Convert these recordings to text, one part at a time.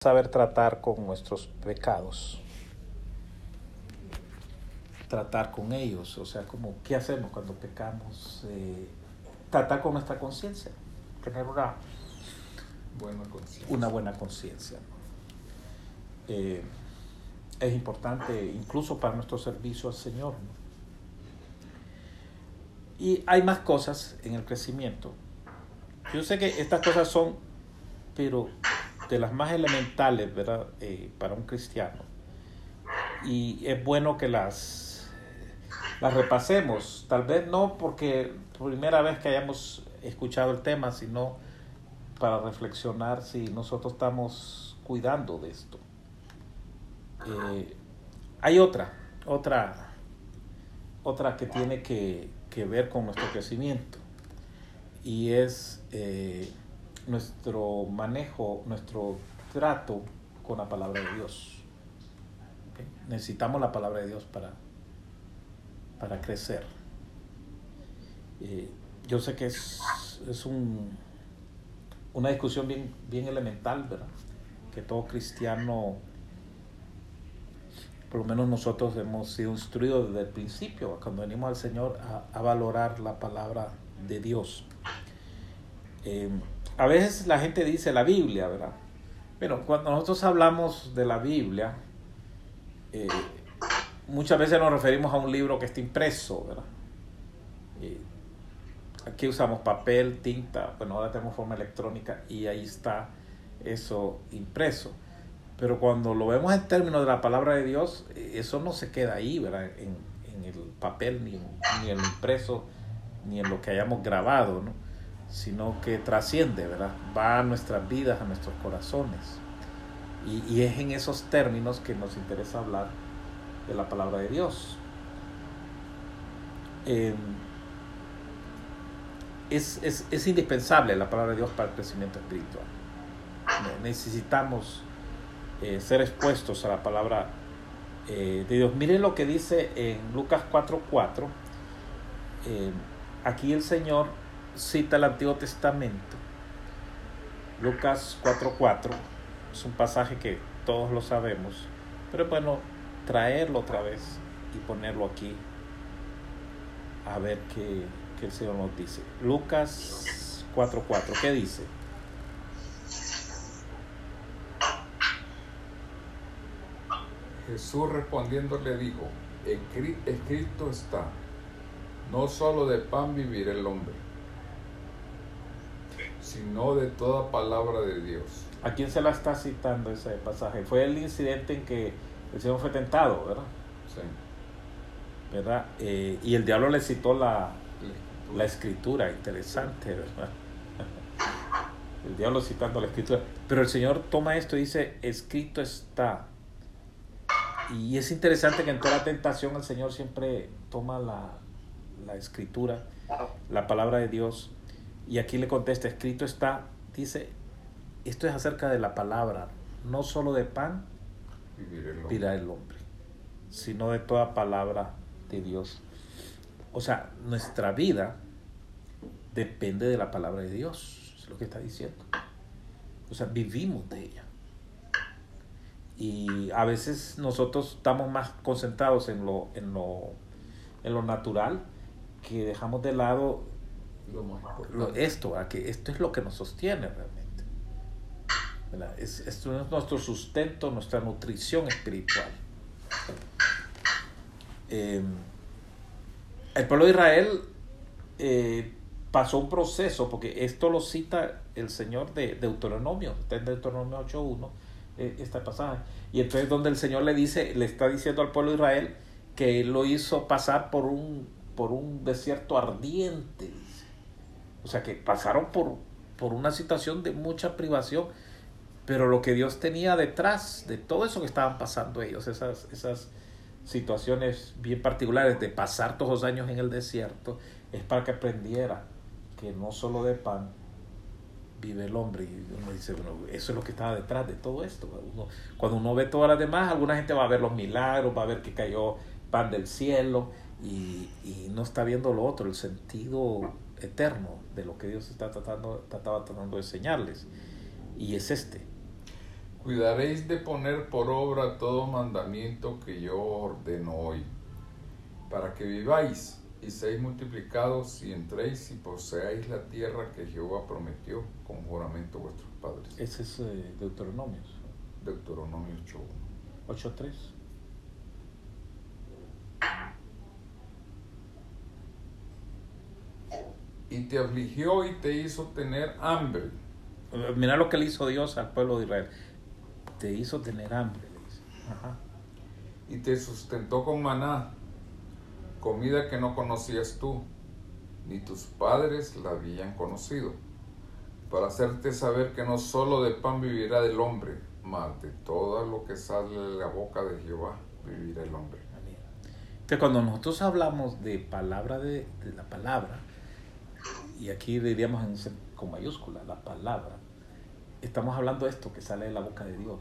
saber tratar con nuestros pecados. Tratar con ellos, o sea, como, ¿qué hacemos cuando pecamos? Eh, tratar con nuestra conciencia, tener una buena conciencia. Una buena conciencia. Eh, es importante incluso para nuestro servicio al Señor. Y hay más cosas en el crecimiento. Yo sé que estas cosas son, pero de las más elementales, ¿verdad? Eh, para un cristiano. Y es bueno que las, repasemos. Tal vez no porque primera vez que hayamos escuchado el tema, sino para reflexionar si nosotros estamos cuidando de esto. Eh, hay otra, otra, otra que tiene que, que, ver con nuestro crecimiento y es eh, nuestro manejo, nuestro trato con la palabra de Dios. Necesitamos la palabra de Dios para, para crecer. Eh, yo sé que es, es un, una discusión bien, bien elemental, ¿verdad? Que todo cristiano, por lo menos nosotros hemos sido instruidos desde el principio, cuando venimos al Señor, a, a valorar la palabra de Dios. Eh, a veces la gente dice la Biblia, ¿verdad? Pero cuando nosotros hablamos de la Biblia, eh, muchas veces nos referimos a un libro que está impreso, ¿verdad? Aquí usamos papel, tinta, bueno, ahora tenemos forma electrónica y ahí está eso impreso. Pero cuando lo vemos en términos de la palabra de Dios, eso no se queda ahí, ¿verdad? En, en el papel, ni, ni en lo impreso, ni en lo que hayamos grabado, ¿no? Sino que trasciende, ¿verdad? Va a nuestras vidas, a nuestros corazones. Y, y, es en esos términos que nos interesa hablar de la palabra de Dios. Eh, es, es, es, indispensable la palabra de Dios para el crecimiento espiritual. Necesitamos eh, ser expuestos a la palabra eh, de Dios. Miren lo que dice en Lucas 4:4. Eh, aquí el Señor cita el Antiguo Testamento. Lucas 4:4 es un pasaje que todos lo sabemos, pero es bueno traerlo otra vez y ponerlo aquí a ver qué, qué el Señor nos dice. Lucas 4:4, ¿qué dice? Jesús respondiendo le dijo, escrito está, no solo de pan vivir el hombre, sino de toda palabra de Dios. ¿A quién se la está citando ese pasaje? Fue el incidente en que el Señor fue tentado, ¿verdad? Sí. ¿Verdad? Eh, y el diablo le citó la, la escritura, interesante, ¿verdad? El diablo citando la escritura. Pero el Señor toma esto y dice, escrito está. Y es interesante que en toda la tentación el Señor siempre toma la, la escritura, la palabra de Dios, y aquí le contesta, escrito está, dice, esto es acerca de la palabra, no solo de pan vivirá el hombre, sino de toda palabra de Dios. O sea, nuestra vida depende de la palabra de Dios, es lo que está diciendo. O sea, vivimos de ella. Y a veces nosotros estamos más concentrados en lo, en lo, en lo natural que dejamos de lado esto, que esto es lo que nos sostiene realmente. Es, esto es nuestro sustento, nuestra nutrición espiritual. Eh, el pueblo de Israel eh, pasó un proceso, porque esto lo cita el Señor de Deuteronomio, está en Deuteronomio 8.1, eh, este pasaje. Y entonces donde el Señor le dice, le está diciendo al pueblo de Israel que lo hizo pasar por un, por un desierto ardiente. O sea que pasaron por, por una situación de mucha privación, pero lo que Dios tenía detrás de todo eso que estaban pasando ellos, esas, esas situaciones bien particulares de pasar todos los años en el desierto, es para que aprendiera que no solo de pan vive el hombre. Y uno dice, bueno, eso es lo que estaba detrás de todo esto. Uno, cuando uno ve todas las demás, alguna gente va a ver los milagros, va a ver que cayó pan del cielo y, y no está viendo lo otro, el sentido eterno de lo que Dios está tratando, trataba tratando de enseñarles. Y es este. Cuidaréis de poner por obra todo mandamiento que yo ordeno hoy, para que viváis y seáis multiplicados y entréis y poseáis la tierra que Jehová prometió con juramento a vuestros padres. Ese es eh, Deuteronomio. Deuteronomio 8.1. 8.3. Y te afligió y te hizo tener hambre. Mira lo que le hizo Dios al pueblo de Israel. Te hizo tener hambre, le dice. Ajá. y te sustentó con maná, comida que no conocías tú, ni tus padres la habían conocido, para hacerte saber que no solo de pan vivirá el hombre, mas de todo lo que sale de la boca de Jehová vivirá el hombre. Entonces, cuando nosotros hablamos de palabra de, de la palabra, y aquí diríamos con mayúscula, la palabra, estamos hablando de esto que sale de la boca de Dios.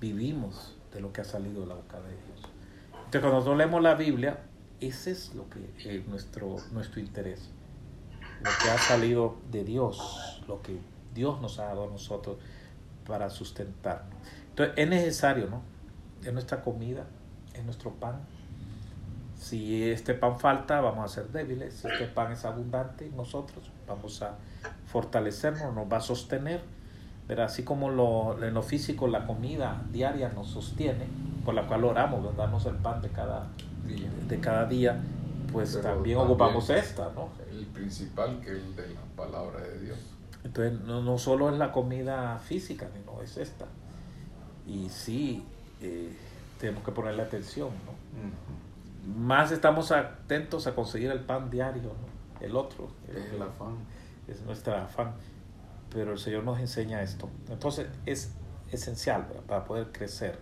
Vivimos de lo que ha salido de la boca de Dios. Entonces, cuando nosotros leemos la Biblia, ese es lo que es nuestro, nuestro interés. Lo que ha salido de Dios, lo que Dios nos ha dado a nosotros para sustentarnos. Entonces, es necesario, ¿no? Es nuestra comida, es nuestro pan. Si este pan falta, vamos a ser débiles. Si este pan es abundante, nosotros vamos a fortalecernos, nos va a sostener. Pero así como lo, en lo físico la comida diaria nos sostiene, por la cual oramos, ¿verdad? darnos el pan de cada, Día. de cada día, pues Pero también, también- ocupamos esta, ¿no? El principal que es el de la palabra de Dios. Entonces, no, no solo es la comida física, sino es esta. Y sí, eh, tenemos que ponerle atención, ¿no? Más estamos atentos a conseguir el pan diario, ¿no? el otro, el- Es el afán. es nuestra afán. Pero el Señor nos enseña esto. Entonces es esencial ¿verdad? para poder crecer.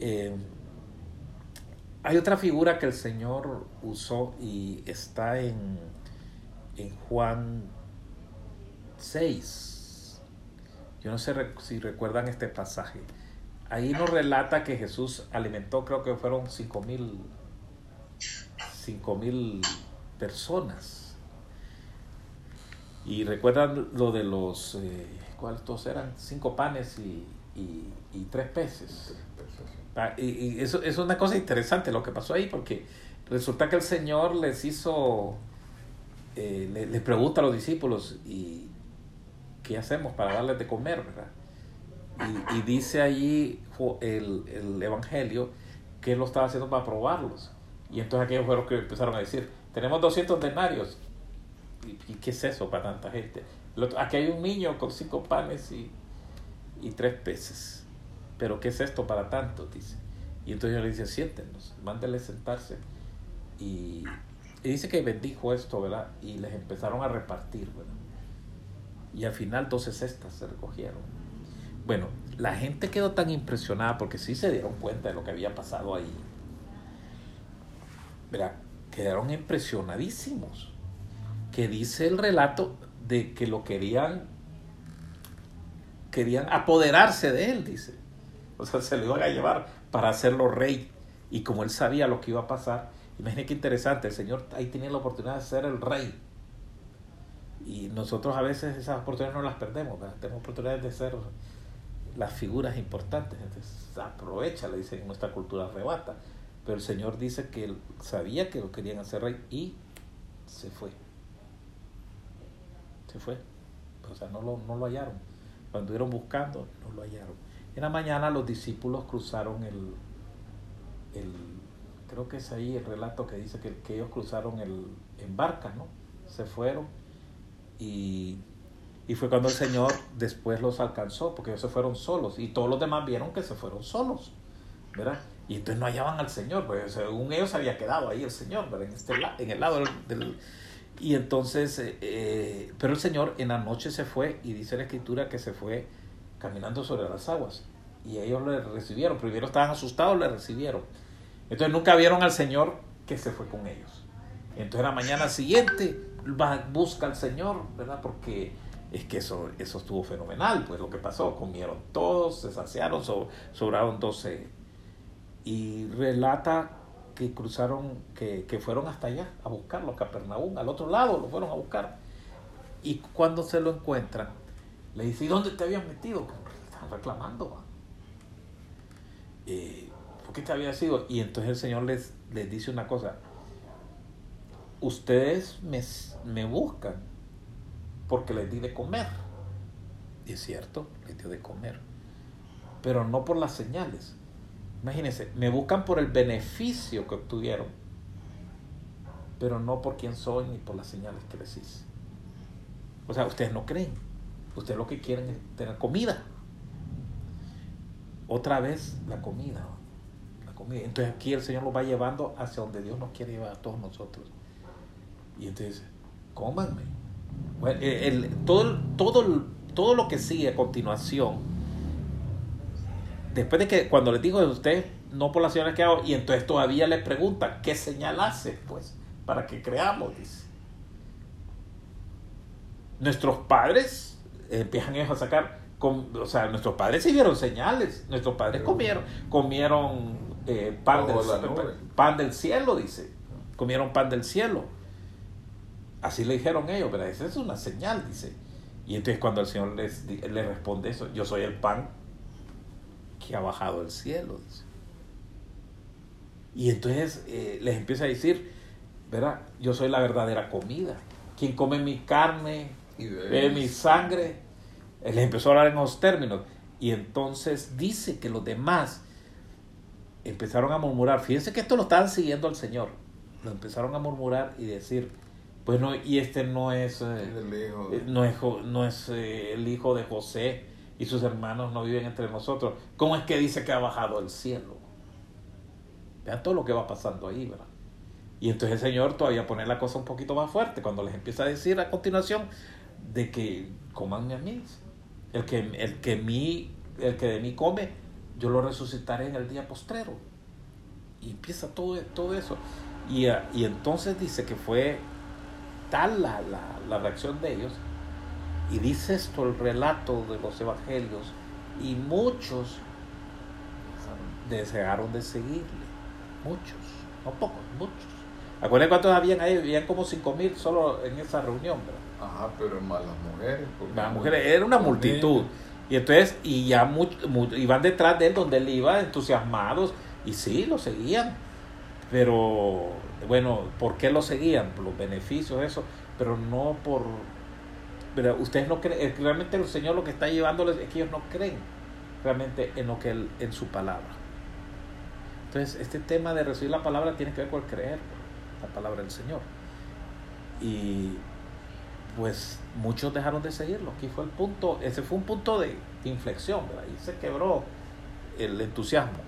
Eh, hay otra figura que el Señor usó y está en, en Juan 6. Yo no sé si recuerdan este pasaje. Ahí nos relata que Jesús alimentó, creo que fueron cinco mil, cinco mil personas. Y recuerdan lo de los, eh, ¿cuántos eran? Cinco panes y, y- y tres peces. Y, y eso, es una cosa interesante lo que pasó ahí, porque resulta que el Señor les hizo, eh, le, le pregunta a los discípulos, ¿y qué hacemos para darles de comer? ¿verdad? Y, y dice allí el, el Evangelio que él lo estaba haciendo para probarlos. Y entonces aquellos fueron que empezaron a decir, tenemos 200 denarios. ¿Y, qué es eso para tanta gente? Aquí hay un niño con cinco panes y, y tres peces. Pero ¿qué es esto para tanto? Dice. Y entonces yo le dice, siéntenos, mándenle sentarse. Y, y dice que bendijo esto, ¿verdad? Y les empezaron a repartir, ¿verdad? Y al final 12 cestas se recogieron. Bueno, la gente quedó tan impresionada porque sí se dieron cuenta de lo que había pasado ahí. ¿Verdad? Quedaron impresionadísimos. Que dice el relato de que lo querían, querían apoderarse de él, dice. O sea, se lo iban a llevar para hacerlo rey. Y como él sabía lo que iba a pasar, imagínate qué interesante, el Señor ahí tenía la oportunidad de ser el rey. Y nosotros a veces esas oportunidades no las perdemos, tenemos oportunidades de ser las figuras importantes. Entonces, aprovecha, le dice en nuestra cultura arrebata. Pero el Señor dice que él sabía que lo querían hacer rey y se fue. Se fue. O sea, no lo, no lo hallaron. Cuando estuvieron buscando, no lo hallaron. En la mañana los discípulos cruzaron el, el creo que es ahí el relato que dice que, que ellos cruzaron el, en barca, ¿no? Se fueron y, y fue cuando el Señor después los alcanzó, porque ellos se fueron solos y todos los demás vieron que se fueron solos, ¿verdad? Y entonces no hallaban al Señor, pues según ellos había quedado ahí el Señor, ¿verdad? En, este, en el lado del... y entonces, eh, eh, pero el Señor en la noche se fue y dice la escritura que se fue caminando sobre las aguas. Y ellos le recibieron, primero estaban asustados, le recibieron. Entonces nunca vieron al Señor que se fue con ellos. Entonces la mañana siguiente va, busca al Señor, ¿verdad? Porque es que eso, eso estuvo fenomenal, pues lo que pasó, comieron todos, se saciaron, so- sobraron 12. Y relata que cruzaron, que, que fueron hasta allá a buscarlo, a Capernaum, al otro lado lo fueron a buscar. Y cuando se lo encuentran, le dice, ¿y dónde te habían metido? Están reclamando. Eh, ¿Por qué te había sido? Y entonces el Señor les, les dice una cosa. Ustedes me, me buscan porque les di de comer. Y es cierto, les dio de comer. Pero no por las señales. Imagínense, me buscan por el beneficio que obtuvieron, pero no por quién soy ni por las señales que les hice. O sea, ustedes no creen. Ustedes lo que quieren es tener comida. Otra vez la comida. La comida. Entonces aquí el Señor los va llevando hacia donde Dios nos quiere llevar a todos nosotros. Y entonces, cómanme. el, todo, todo, todo lo que sigue a continuación, después de que cuando les digo a usted, no por las señales que hago, y entonces todavía le pregunta, ¿qué señal hace? Pues, para que creamos, dice. Nuestros padres empiezan ellos a sacar, o sea, nuestros padres sí vieron señales, nuestros padres comieron, comieron eh, pan, del, pan del cielo, dice, comieron pan del cielo. Así le dijeron ellos, pero esa es una señal, dice. Y entonces cuando el Señor les, les responde eso, yo soy el pan que ha bajado del cielo, dice. Y entonces eh, les empieza a decir, ¿verdad? Yo soy la verdadera comida. Quien come mi carne y bebe mi sangre. Él les empezó a hablar en esos términos. Y entonces dice que los demás empezaron a murmurar. Fíjense que esto lo estaban siguiendo al Señor. Lo empezaron a murmurar y decir, bueno, y este no es, eh, eh, no es, no es eh, el hijo de José y sus hermanos no viven entre nosotros. ¿Cómo es que dice que ha bajado al cielo? Vean todo lo que va pasando ahí, ¿verdad? Y entonces el Señor todavía pone la cosa un poquito más fuerte cuando les empieza a decir a continuación de que comanme a mí. El que, el que, mí, el que de mí come, yo lo resucitaré en el día postrero. Y empieza todo, todo eso. Y, y entonces dice que fue tal la, la, reacción de ellos. Y dice esto el relato de los evangelios. Y muchos desearon de seguirle. Muchos, no pocos, muchos. Acuérdense cuántos habían ahí, habían como cinco mil solo en esa reunión, ¿verdad? Ajá, pero más las mujeres. Las mujeres, era una multitud. Y entonces, y ya iban detrás de él donde él iba, entusiasmados, y sí, lo seguían. Pero, bueno, ¿por qué lo seguían? Por los beneficios, eso, pero no por... Pero ustedes no creen, realmente el Señor lo que está llevándoles es que ellos no creen realmente en lo que él, en su palabra. Entonces, este tema de recibir la palabra tiene que ver con el creer la palabra del Señor. Y pues muchos dejaron de seguirlo. Aquí fue el punto, ese fue un punto de, inflexión, ¿verdad? Y se quebró el entusiasmo.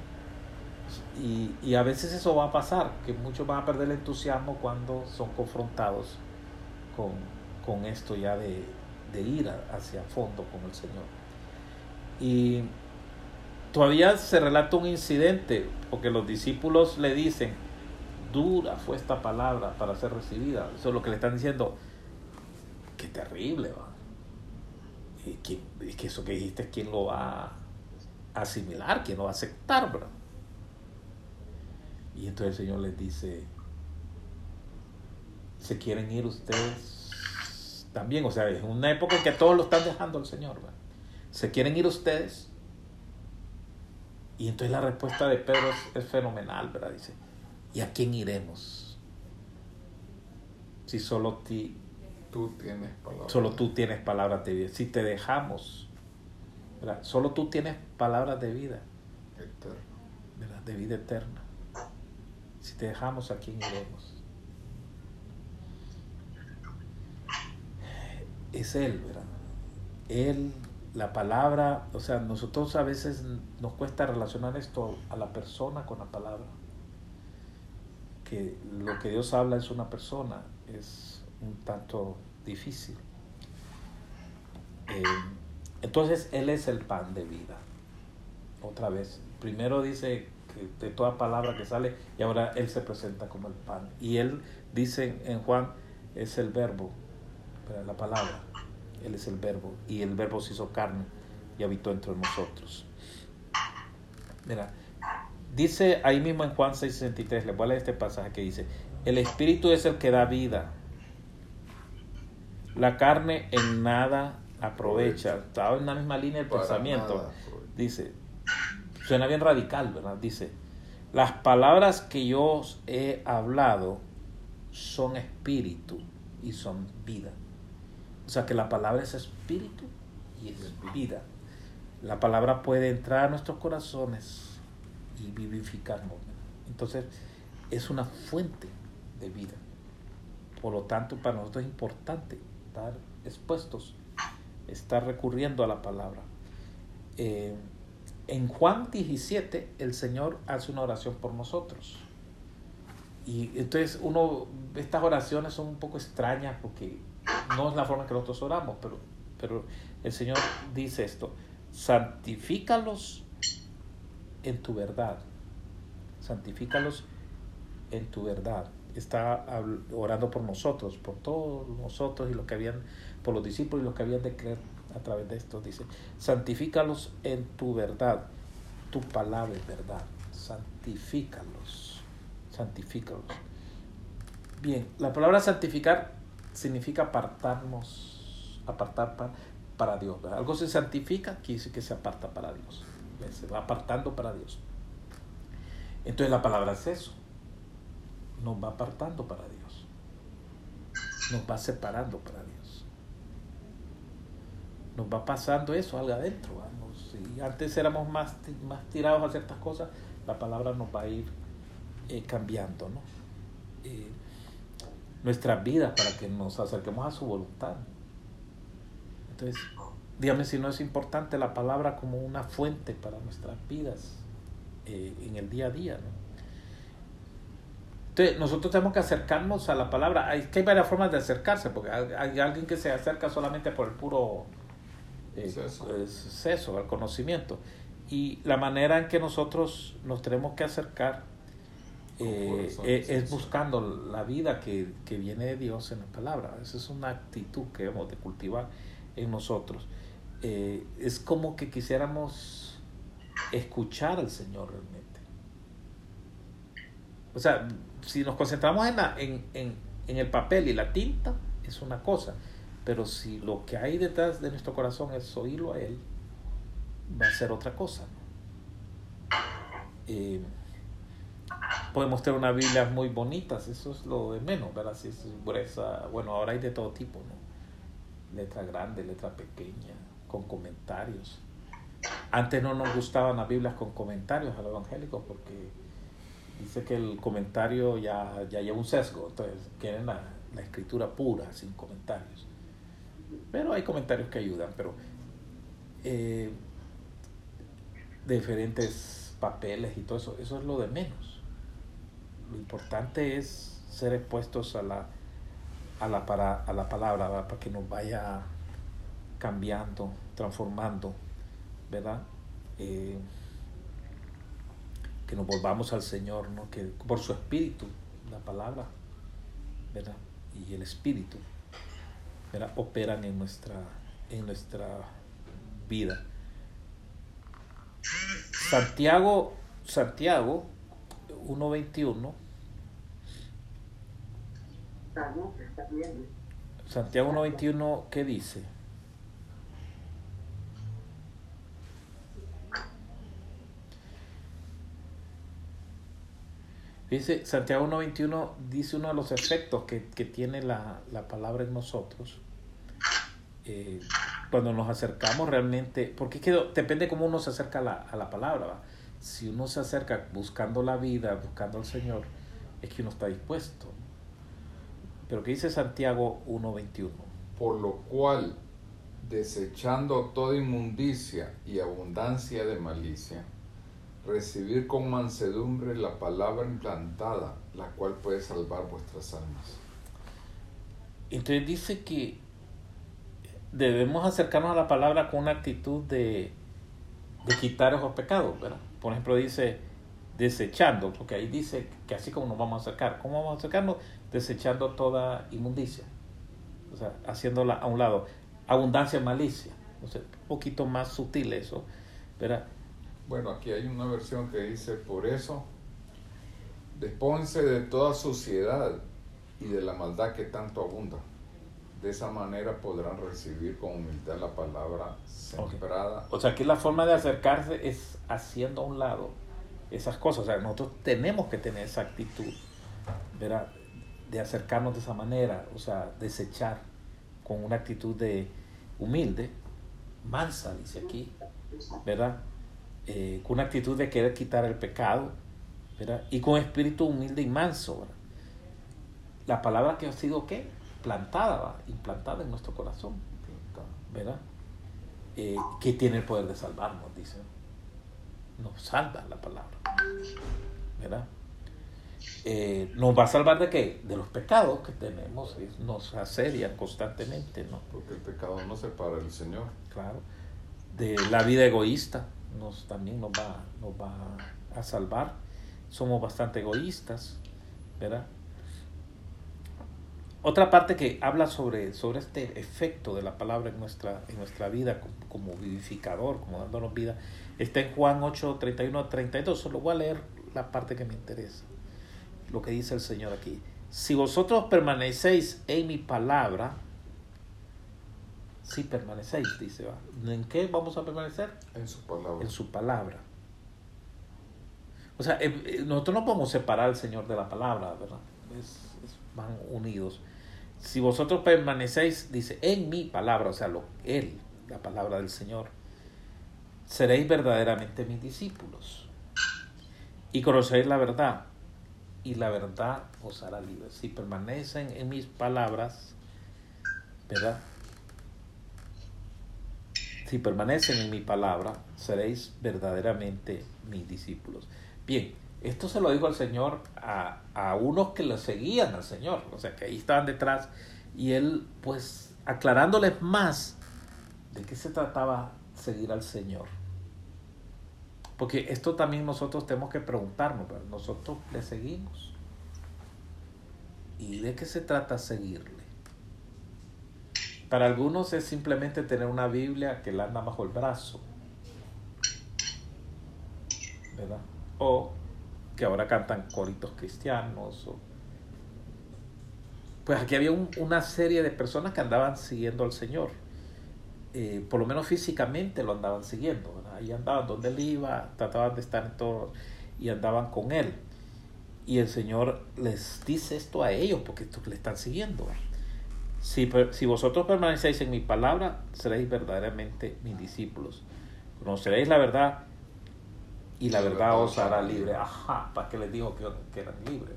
Y, y, a veces eso va a pasar, que muchos van a perder el entusiasmo cuando son confrontados con, con esto ya de, de ir hacia fondo con el Señor. Y todavía se relata un incidente, porque los discípulos le dicen, dura fue esta palabra para ser recibida. Eso es lo que le están diciendo. Qué terrible, va. Y que, eso que dijiste, ¿quién lo va a asimilar? ¿Quién lo va a aceptar, bro? Y entonces el Señor les dice, ¿se quieren ir ustedes también? O sea, es una época en que todos lo están dejando al Señor, ¿Se quieren ir ustedes? Y entonces la respuesta de Pedro es, es fenomenal, ¿verdad? Dice, ¿Y a quién iremos? Si solo ti, tú tienes palabras. Solo tú tienes palabras de vida. Si te dejamos, solo tú tienes palabras de vida. Eterna. De vida eterna. Si te dejamos, ¿a quién iremos? Es Él, ¿verdad? Él, la palabra, o sea, nosotros a veces nos cuesta relacionar esto a la persona con la palabra que lo que Dios habla es una persona es un tanto difícil. Eh, entonces Él es el pan de vida. Otra vez, primero dice que de toda palabra que sale y ahora Él se presenta como el pan. Y Él dice en Juan, es el verbo, la palabra. Él es el verbo y el verbo se hizo carne y habitó entre nosotros. Mira, Dice ahí mismo en Juan 6:63, le voy a leer este pasaje que dice, el espíritu es el que da vida. La carne en nada aprovecha, estaba en la misma línea del Para pensamiento. nada. Dice, suena bien radical, ¿verdad? Dice, las palabras que yo os he hablado son espíritu y son vida. O sea que la palabra es espíritu y es vida. La palabra puede entrar a nuestros corazones y vivificarnos. Entonces, es una fuente de vida. Por lo tanto, para nosotros es importante estar expuestos, estar recurriendo a la palabra. Eh, en Juan 17, el Señor hace una oración por nosotros. Y entonces uno, estas oraciones son un poco extrañas porque no es la forma que nosotros oramos, pero, pero el Señor dice esto, santifícalos en tu verdad, santifícalos en tu verdad. Está orando por nosotros, por todos nosotros y los que habían, por los discípulos y los que habían de creer a través de esto. Dice, santifícalos en tu verdad. Tu palabra es verdad. Santifícalos. Santifícalos. Bien, la palabra santificar significa apartarnos, apartar pa- para Dios. Algo se santifica, quiere decir que se aparta para Dios. Se va apartando para Dios. Entonces la palabra es eso. Nos va apartando para Dios. Nos va separando para Dios. Nos va pasando eso algo adentro. Si antes éramos más, más tirados a ciertas cosas, la palabra nos va a ir eh, cambiando, ¿no? Eh, nuestras vidas para que nos acerquemos a su voluntad. Entonces, dígame si no es importante la palabra como una fuente para nuestras vidas eh, en el día a día, ¿no? Entonces, nosotros tenemos que acercarnos a la palabra. Hay, que hay varias formas de acercarse, porque hay, hay alguien que se acerca solamente por el puro eh, Seso. eh, seso, al conocimiento. Y la manera en que nosotros nos tenemos que acercar eh, corazón es, es buscando la vida que, que viene de Dios en la palabra. Esa es una actitud que debemos de cultivar en nosotros. Eh, es como que quisiéramos escuchar al Señor realmente. O sea, si nos concentramos en, la, en, en, en el papel y la tinta, es una cosa. Pero si lo que hay detrás de nuestro corazón es oírlo a Él, va a ser otra cosa. ¿no? Eh, podemos tener unas Biblias muy bonitas, eso es lo de menos, ¿verdad? Si es gruesa, bueno, ahora hay de todo tipo, ¿no? Letra grande, letra pequeña, con comentarios. Antes no nos gustaban las Biblias con comentarios a los evangélicos porque dice que el comentario ya, ya lleva un sesgo, entonces quieren la, escritura pura, sin comentarios. Pero hay comentarios que ayudan, pero eh, diferentes papeles y todo eso, eso es lo de menos. Lo importante es ser expuestos a la, a la, para, a la palabra, para que nos vaya cambiando, transformando, ¿verdad? Eh, que nos volvamos al Señor, ¿no? Que por su espíritu, la palabra, ¿verdad? Y el espíritu. Operan en nuestra, en nuestra vida. Santiago, Santiago 1.21. Santiago 1.21, ¿qué dice? Dice, Santiago 1.21 dice uno de los efectos que, que tiene la, la, palabra en nosotros. Eh, cuando nos acercamos realmente, porque es que depende cómo uno se acerca a la, a la palabra. ¿va? Si uno se acerca buscando la vida, buscando al Señor, es que uno está dispuesto. Pero ¿qué dice Santiago 1.21? Por lo cual, desechando toda inmundicia y abundancia de malicia, recibir con mansedumbre la palabra implantada, la cual puede salvar vuestras almas. Entonces dice que debemos acercarnos a la palabra con una actitud de, de quitar esos pecados, ¿verdad? Por ejemplo, dice desechando, porque ahí dice que así como nos vamos a acercar, ¿cómo vamos a acercarnos? Desechando toda inmundicia, o sea, haciéndola a un lado, abundancia, malicia, o sea, un poquito más sutil eso, ¿verdad? Bueno, aquí hay una versión que dice, por eso, despónse de toda suciedad y de la maldad que tanto abunda. De esa manera podrán recibir con humildad la palabra sembrada. O sea, aquí la forma de acercarse es haciendo a un lado esas cosas. O sea, nosotros tenemos que tener esa actitud, ¿verdad? De acercarnos de esa manera, o sea, desechar con una actitud de humilde, mansa, dice aquí, ¿verdad? Eh, con una actitud de querer quitar el pecado, ¿verdad? Y con espíritu humilde y manso, ¿verdad? La palabra que ha sido, ¿qué? Plantada, implantada en nuestro corazón, ¿verdad? Eh, que tiene el poder de salvarnos, dice. Nos salva la palabra, ¿verdad? Eh, nos va a salvar de qué? De los pecados que tenemos, nos asedian constantemente, ¿no? Porque el pecado no separa del Señor. Claro. De la vida egoísta, nos, también nos va, nos va a salvar. Somos bastante egoístas, ¿verdad? Otra parte que habla sobre, sobre este efecto de la palabra en nuestra, en nuestra vida como, vivificador, como dándonos vida, está en Juan 8, 31 a 32. Solo voy a leer la parte que me interesa. Lo que dice el Señor aquí. Si vosotros permanecéis en mi palabra, si permanecéis, dice, ¿en qué vamos a permanecer? En su palabra. En su palabra. O sea, eh, eh, nosotros no podemos separar al Señor de la palabra, ¿verdad? van unidos si vosotros permanecéis, dice, en mi palabra, o sea, lo, Él, la palabra del Señor, seréis verdaderamente mis discípulos y conoceréis la verdad y la verdad os hará libres. Si permanecen en mis palabras, ¿verdad? Si permanecen en mi palabra, seréis verdaderamente mis discípulos. Bien, esto se lo dijo el Señor a, a unos que lo seguían al Señor, o sea, que ahí estaban detrás, y él, pues, aclarándoles más de qué se trataba seguir al Señor. Porque esto también nosotros tenemos que preguntarnos, nosotros le seguimos. ¿Y de qué se trata seguirle? Para algunos es simplemente tener una Biblia que la anda bajo el brazo. ¿Verdad? O que ahora cantan coritos cristianos. Pues aquí había una serie de personas que andaban siguiendo al Señor. Eh, por lo menos físicamente lo andaban siguiendo. Ahí andaban donde él iba, trataban de estar en todo y andaban con él. Y el Señor les dice esto a ellos porque le están siguiendo. Si, si vosotros permanecéis en mi palabra, seréis verdaderamente mis discípulos. Conoceréis la verdad y la verdad os hará libre. Ajá, ¿para qué les dijo que, eran libres?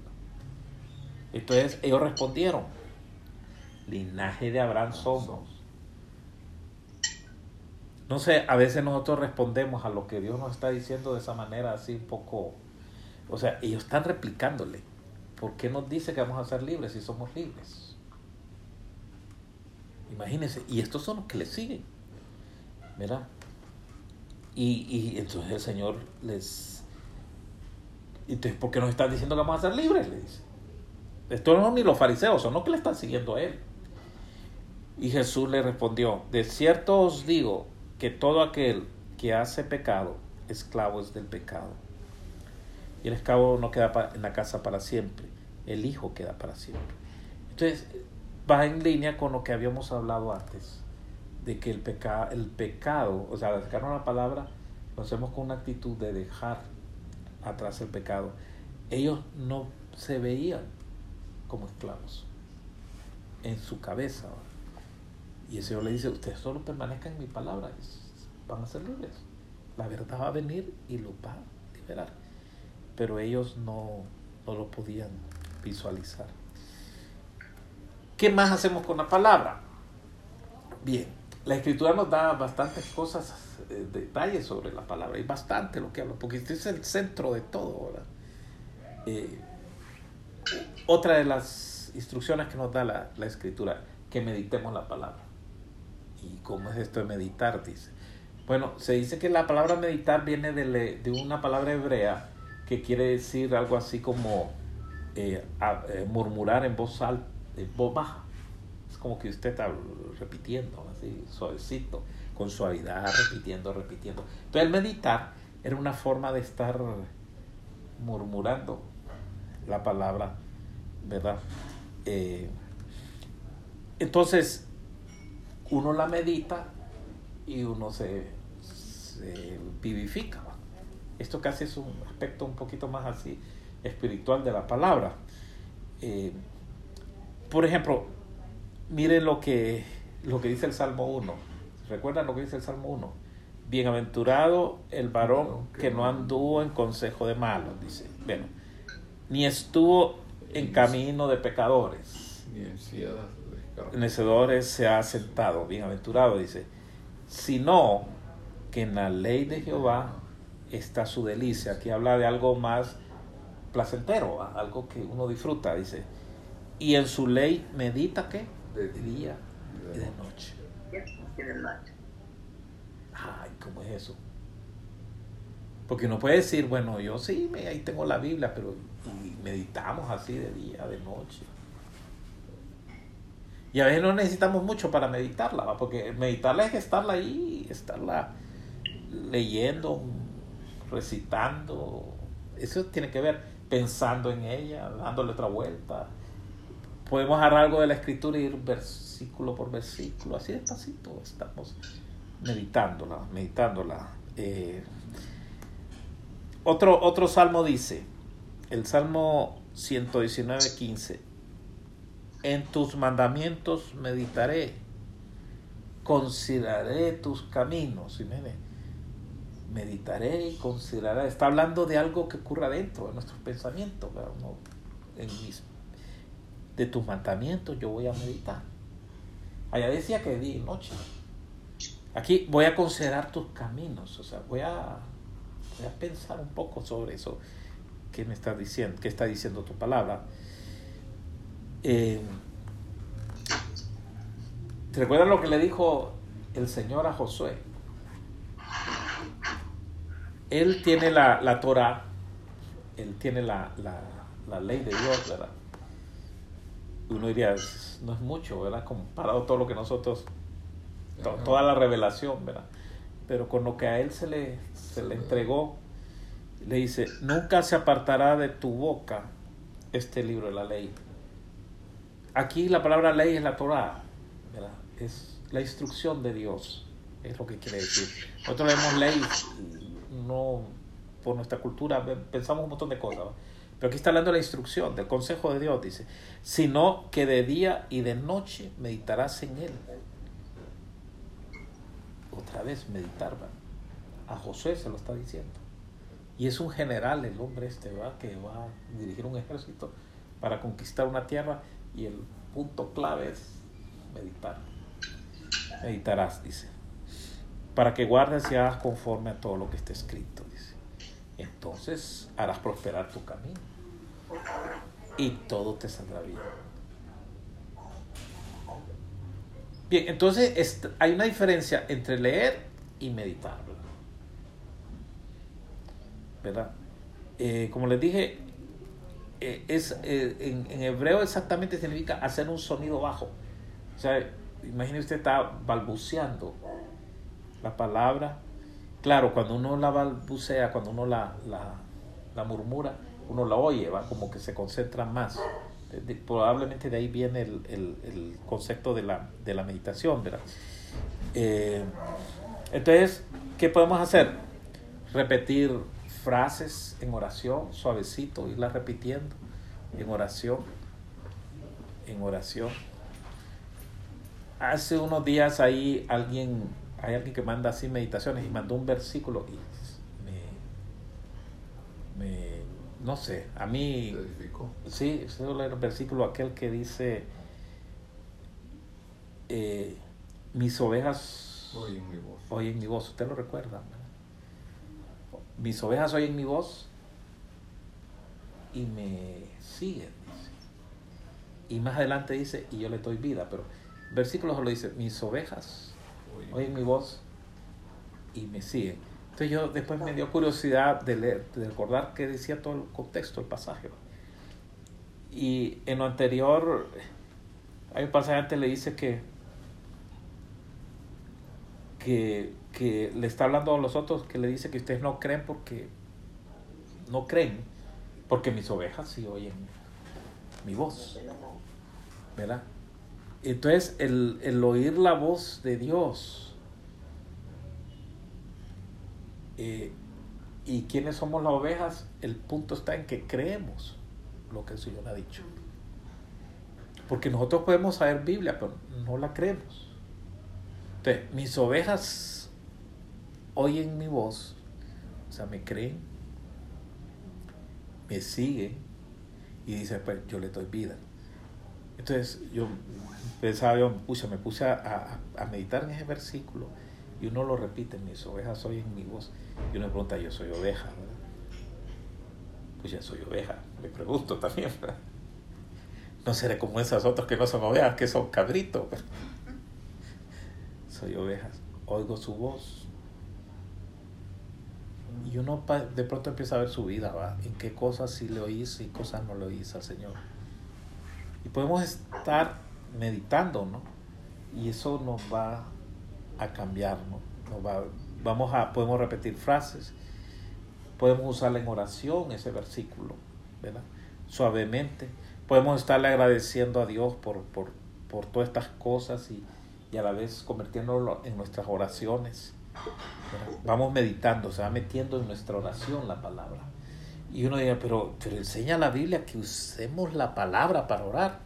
Entonces ellos respondieron, linaje de Abraham somos. No sé, a veces nosotros respondemos a lo que Dios nos está diciendo de esa manera así un poco, o sea, ellos están replicándole. ¿Por qué nos dice que vamos a ser libres si somos libres? Imagínense, y estos son los que le siguen, ¿verdad? Y, y entonces el Señor les... Entonces, ¿por qué nos están diciendo que vamos a ser libres? Le dice. Esto no ni los fariseos, son los que le están siguiendo a él. Y Jesús le respondió, de cierto os digo que todo aquel que hace pecado, esclavo es del pecado. Y el esclavo no queda en la casa para siempre, el hijo queda para siempre. Entonces, va en línea con lo que habíamos hablado antes de que el, peca, el pecado, o sea, al acercarnos la palabra, lo hacemos con una actitud de dejar atrás el pecado. Ellos no se veían como esclavos en su cabeza. Y el Señor le dice, ustedes solo permanezcan en mi palabra, van a ser libres. La verdad va a venir y los va a liberar. Pero ellos no, no lo podían visualizar. ¿Qué más hacemos con la palabra? Bien, la escritura nos da bastantes cosas, eh, detalles sobre la palabra, hay bastante lo que habla, porque este es el centro de todo. Eh, otra de las instrucciones que nos da la, escritura, que meditemos la palabra. ¿Y cómo es esto de meditar? Dice. Bueno, se dice que la palabra meditar viene de, de una palabra hebrea que quiere decir algo así como eh, murmurar en voz alta, en voz baja como que usted está repitiendo, así suavecito, con suavidad, repitiendo, repitiendo. Entonces el meditar era una forma de estar murmurando la palabra, ¿verdad? Eh, entonces, uno la medita y uno se, vivifica. Esto casi es un aspecto un poquito más así espiritual de la palabra. Eh, por ejemplo, miren lo que, lo que dice el Salmo 1. ¿Recuerdan lo que dice el Salmo 1? Bienaventurado el varón que no anduvo en consejo de malos, dice. Bueno, ni estuvo en camino de pecadores. Ni en Necedores se ha sentado, bienaventurado, dice. Sino que en la ley de Jehová está su delicia. Aquí habla de algo más placentero, algo que uno disfruta, dice. Y en su ley medita qué? De día y de noche. Ay, ¿cómo es eso? Porque uno puede decir, bueno, yo sí, ahí tengo la Biblia, pero meditamos así de día, de noche. Y a veces no necesitamos mucho para meditarla, porque meditarla es estarla ahí, estarla leyendo, recitando. Eso tiene que ver pensando en ella, dándole otra vuelta. Podemos agarrar algo de la escritura y ir versículo por versículo, así despacito estamos meditándola, meditándola. Eh, otro, otro salmo dice, el salmo 119, 15, en tus mandamientos meditaré, consideraré tus caminos. Y meditaré y consideraré. Está hablando de algo que ocurra dentro de nuestros pensamientos. en mis, de tus mandamientos yo voy a meditar. Allá decía que día y noche. Aquí voy a considerar tus caminos. O sea, voy a, voy a pensar un poco sobre eso que me está diciendo, que está diciendo tu palabra. Eh, ¿Te recuerdas lo que le dijo el Señor a Josué? él tiene la, la Torah, él tiene la, la, ley de Dios, ¿verdad? Uno diría, no es mucho, ¿verdad? Comparado a todo lo que nosotros, toda la revelación, ¿verdad? Pero con lo que a él se le, se le entregó, le dice, nunca se apartará de tu boca este libro de la ley. Aquí la palabra ley es la Torah, ¿verdad? Es la instrucción de Dios, es lo que quiere decir. Nosotros leemos ley no por nuestra cultura pensamos un montón de cosas. Pero aquí está hablando de la instrucción, del consejo de Dios, dice, sino que de día y de noche meditarás en él. Otra vez meditar, A José se lo está diciendo. Y es un general el hombre este, ¿va? Que va a dirigir un ejército para conquistar una tierra y el punto clave es meditar. Meditarás, dice para que guardes y hagas conforme a todo lo que está escrito. Entonces harás prosperar tu camino y todo te saldrá bien. Bien, entonces hay una diferencia entre leer y meditar, ¿verdad? Eh, como les dije, eh, es, eh, en, hebreo exactamente significa hacer un sonido bajo. O sea, imagínese usted está balbuceando la palabra. Claro, cuando uno la balbucea, cuando uno la, la, murmura, uno la oye, va como que se concentra más. probablemente de ahí viene el, concepto de la, de la meditación, ¿verdad? Eh, entonces, ¿qué podemos hacer? Repetir frases en oración, suavecito, irlas repitiendo en oración, en oración. Hace unos días ahí alguien hay alguien que manda así meditaciones y mandó un versículo y me, no sé, a mí... Sí, leer el versículo aquel que dice, eh, mis ovejas oyen mi voz. Oyen mi voz, usted lo recuerda. Mis ovejas oyen mi voz y me siguen. Y más adelante dice, y yo le doy vida, pero el versículo solo dice, mis ovejas oyen mi voz y me siguen. Entonces yo después me dio curiosidad de, leer, de recordar qué decía todo el contexto, el pasaje. Y en lo anterior, hay un pasaje antes le dice que, que, que le está hablando a los otros, que le dice que ustedes no creen porque no creen, porque mis ovejas sí oyen mi voz. ¿Verdad? Entonces, el, el oír la voz de Dios. Eh, ¿Y quiénes somos las ovejas? El punto está en que creemos lo que el Señor ha dicho. Porque nosotros podemos saber Biblia, pero no la creemos. Entonces, mis ovejas oyen mi voz, o sea, me creen, me siguen y dicen, pues yo le doy vida. Entonces yo pensaba, yo me puse a, meditar en ese versículo y uno lo repite, mis ovejas oyen mi voz. Y uno me pregunta, yo soy oveja, ¿verdad? Pues ya soy oveja, me pregunto también, ¿verdad? No seré como esas otras que no son ovejas, que son cabritos. Soy ovejas, oigo su voz. Y uno de pronto empieza a ver su vida, ¿va? En qué cosas sí le oís y cosas no le oís al Señor. Y podemos estar meditando, ¿no? Y eso nos va a cambiar, ¿no? Nos va, vamos a, podemos repetir frases, podemos usarla en oración, ese versículo, ¿verdad? Suavemente. Podemos estarle agradeciendo a Dios por, por, por todas estas cosas y, y a la vez convirtiéndolo en nuestras oraciones. Vamos meditando, se va metiendo en nuestra oración la palabra. Y uno dice, pero, pero enseña la Biblia que usemos la palabra para orar.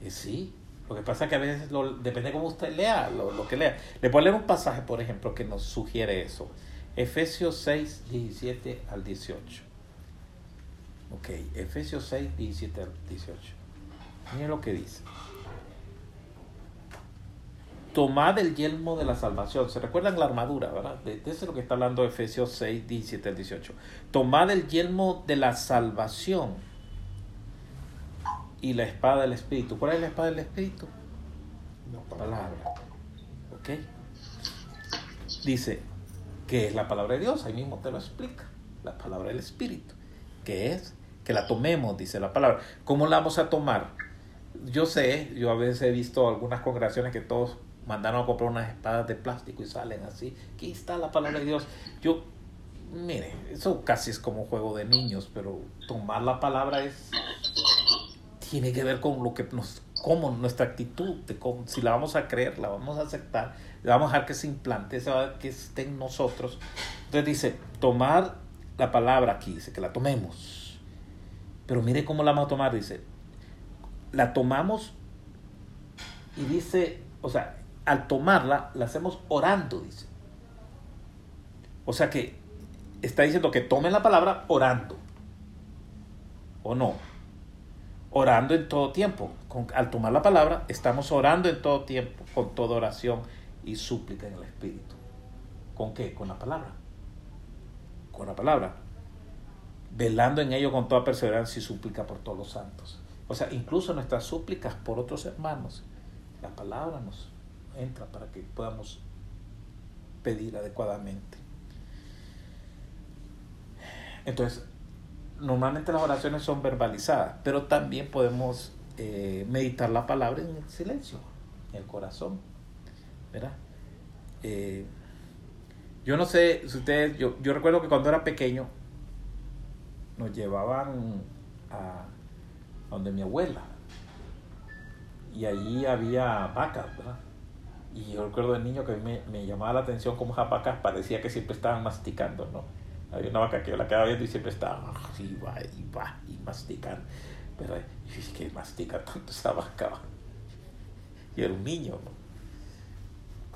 Y sí, lo que pasa es que a veces lo, depende cómo usted lea, lo, lo, que lea. Le ponemos un pasaje, por ejemplo, que nos sugiere eso. Efesios 6, 17 al 18. Ok, Efesios 6, 17 al 18. Miren lo que dice. Tomad el yelmo de la salvación. ¿Se recuerdan la armadura, verdad? De, eso es lo que está hablando Efesios 6, 17 al 18. Tomad el yelmo de la salvación y la espada del Espíritu. ¿Cuál es la espada del Espíritu? La palabra. ¿Ok? Dice, ¿qué es la palabra de Dios? Ahí mismo te lo explica. La palabra del Espíritu. ¿Qué es? Que la tomemos, dice la palabra. ¿Cómo la vamos a tomar? Yo sé, yo a veces he visto algunas congregaciones que todos mandaron a comprar unas espadas de plástico y salen así. Aquí está la palabra de Dios. Yo, mire, eso casi es como juego de niños, pero tomar la palabra es tiene que ver con lo que nos, como nuestra actitud, de cómo, si la vamos a creer, la vamos a aceptar, la vamos a dejar que se implante, que esté en nosotros. Entonces dice, tomar la palabra aquí, dice que la tomemos. Pero mire cómo la vamos a tomar, dice, la tomamos y dice, o sea, al tomarla, la hacemos orando, dice. O sea que está diciendo que tomen la palabra orando. ¿O no? orando en todo tiempo. Con, al tomar la palabra, estamos orando en todo tiempo, con toda oración y súplica en el Espíritu. ¿Con qué? Con la palabra. Con la palabra. Velando en ello con toda perseverancia y súplica por todos los santos. O sea, incluso nuestras súplicas por otros hermanos, la palabra nos entra para que podamos pedir adecuadamente. Entonces, normalmente las oraciones son verbalizadas, pero también podemos eh, meditar la palabra en el silencio, en el corazón. ¿verdad? Eh, yo no sé si ustedes, yo, yo recuerdo que cuando era pequeño nos llevaban a, donde mi abuela y allí había vacas, ¿verdad? Y yo recuerdo de niño que me, me llamaba la atención cómo esas vacas parecía que siempre estaban masticando, ¿no? Había una vaca que yo la quedaba viendo y siempre estaba y va y va y mastican. Pero es que mastica tanto esa vaca. Y era un niño, ¿no?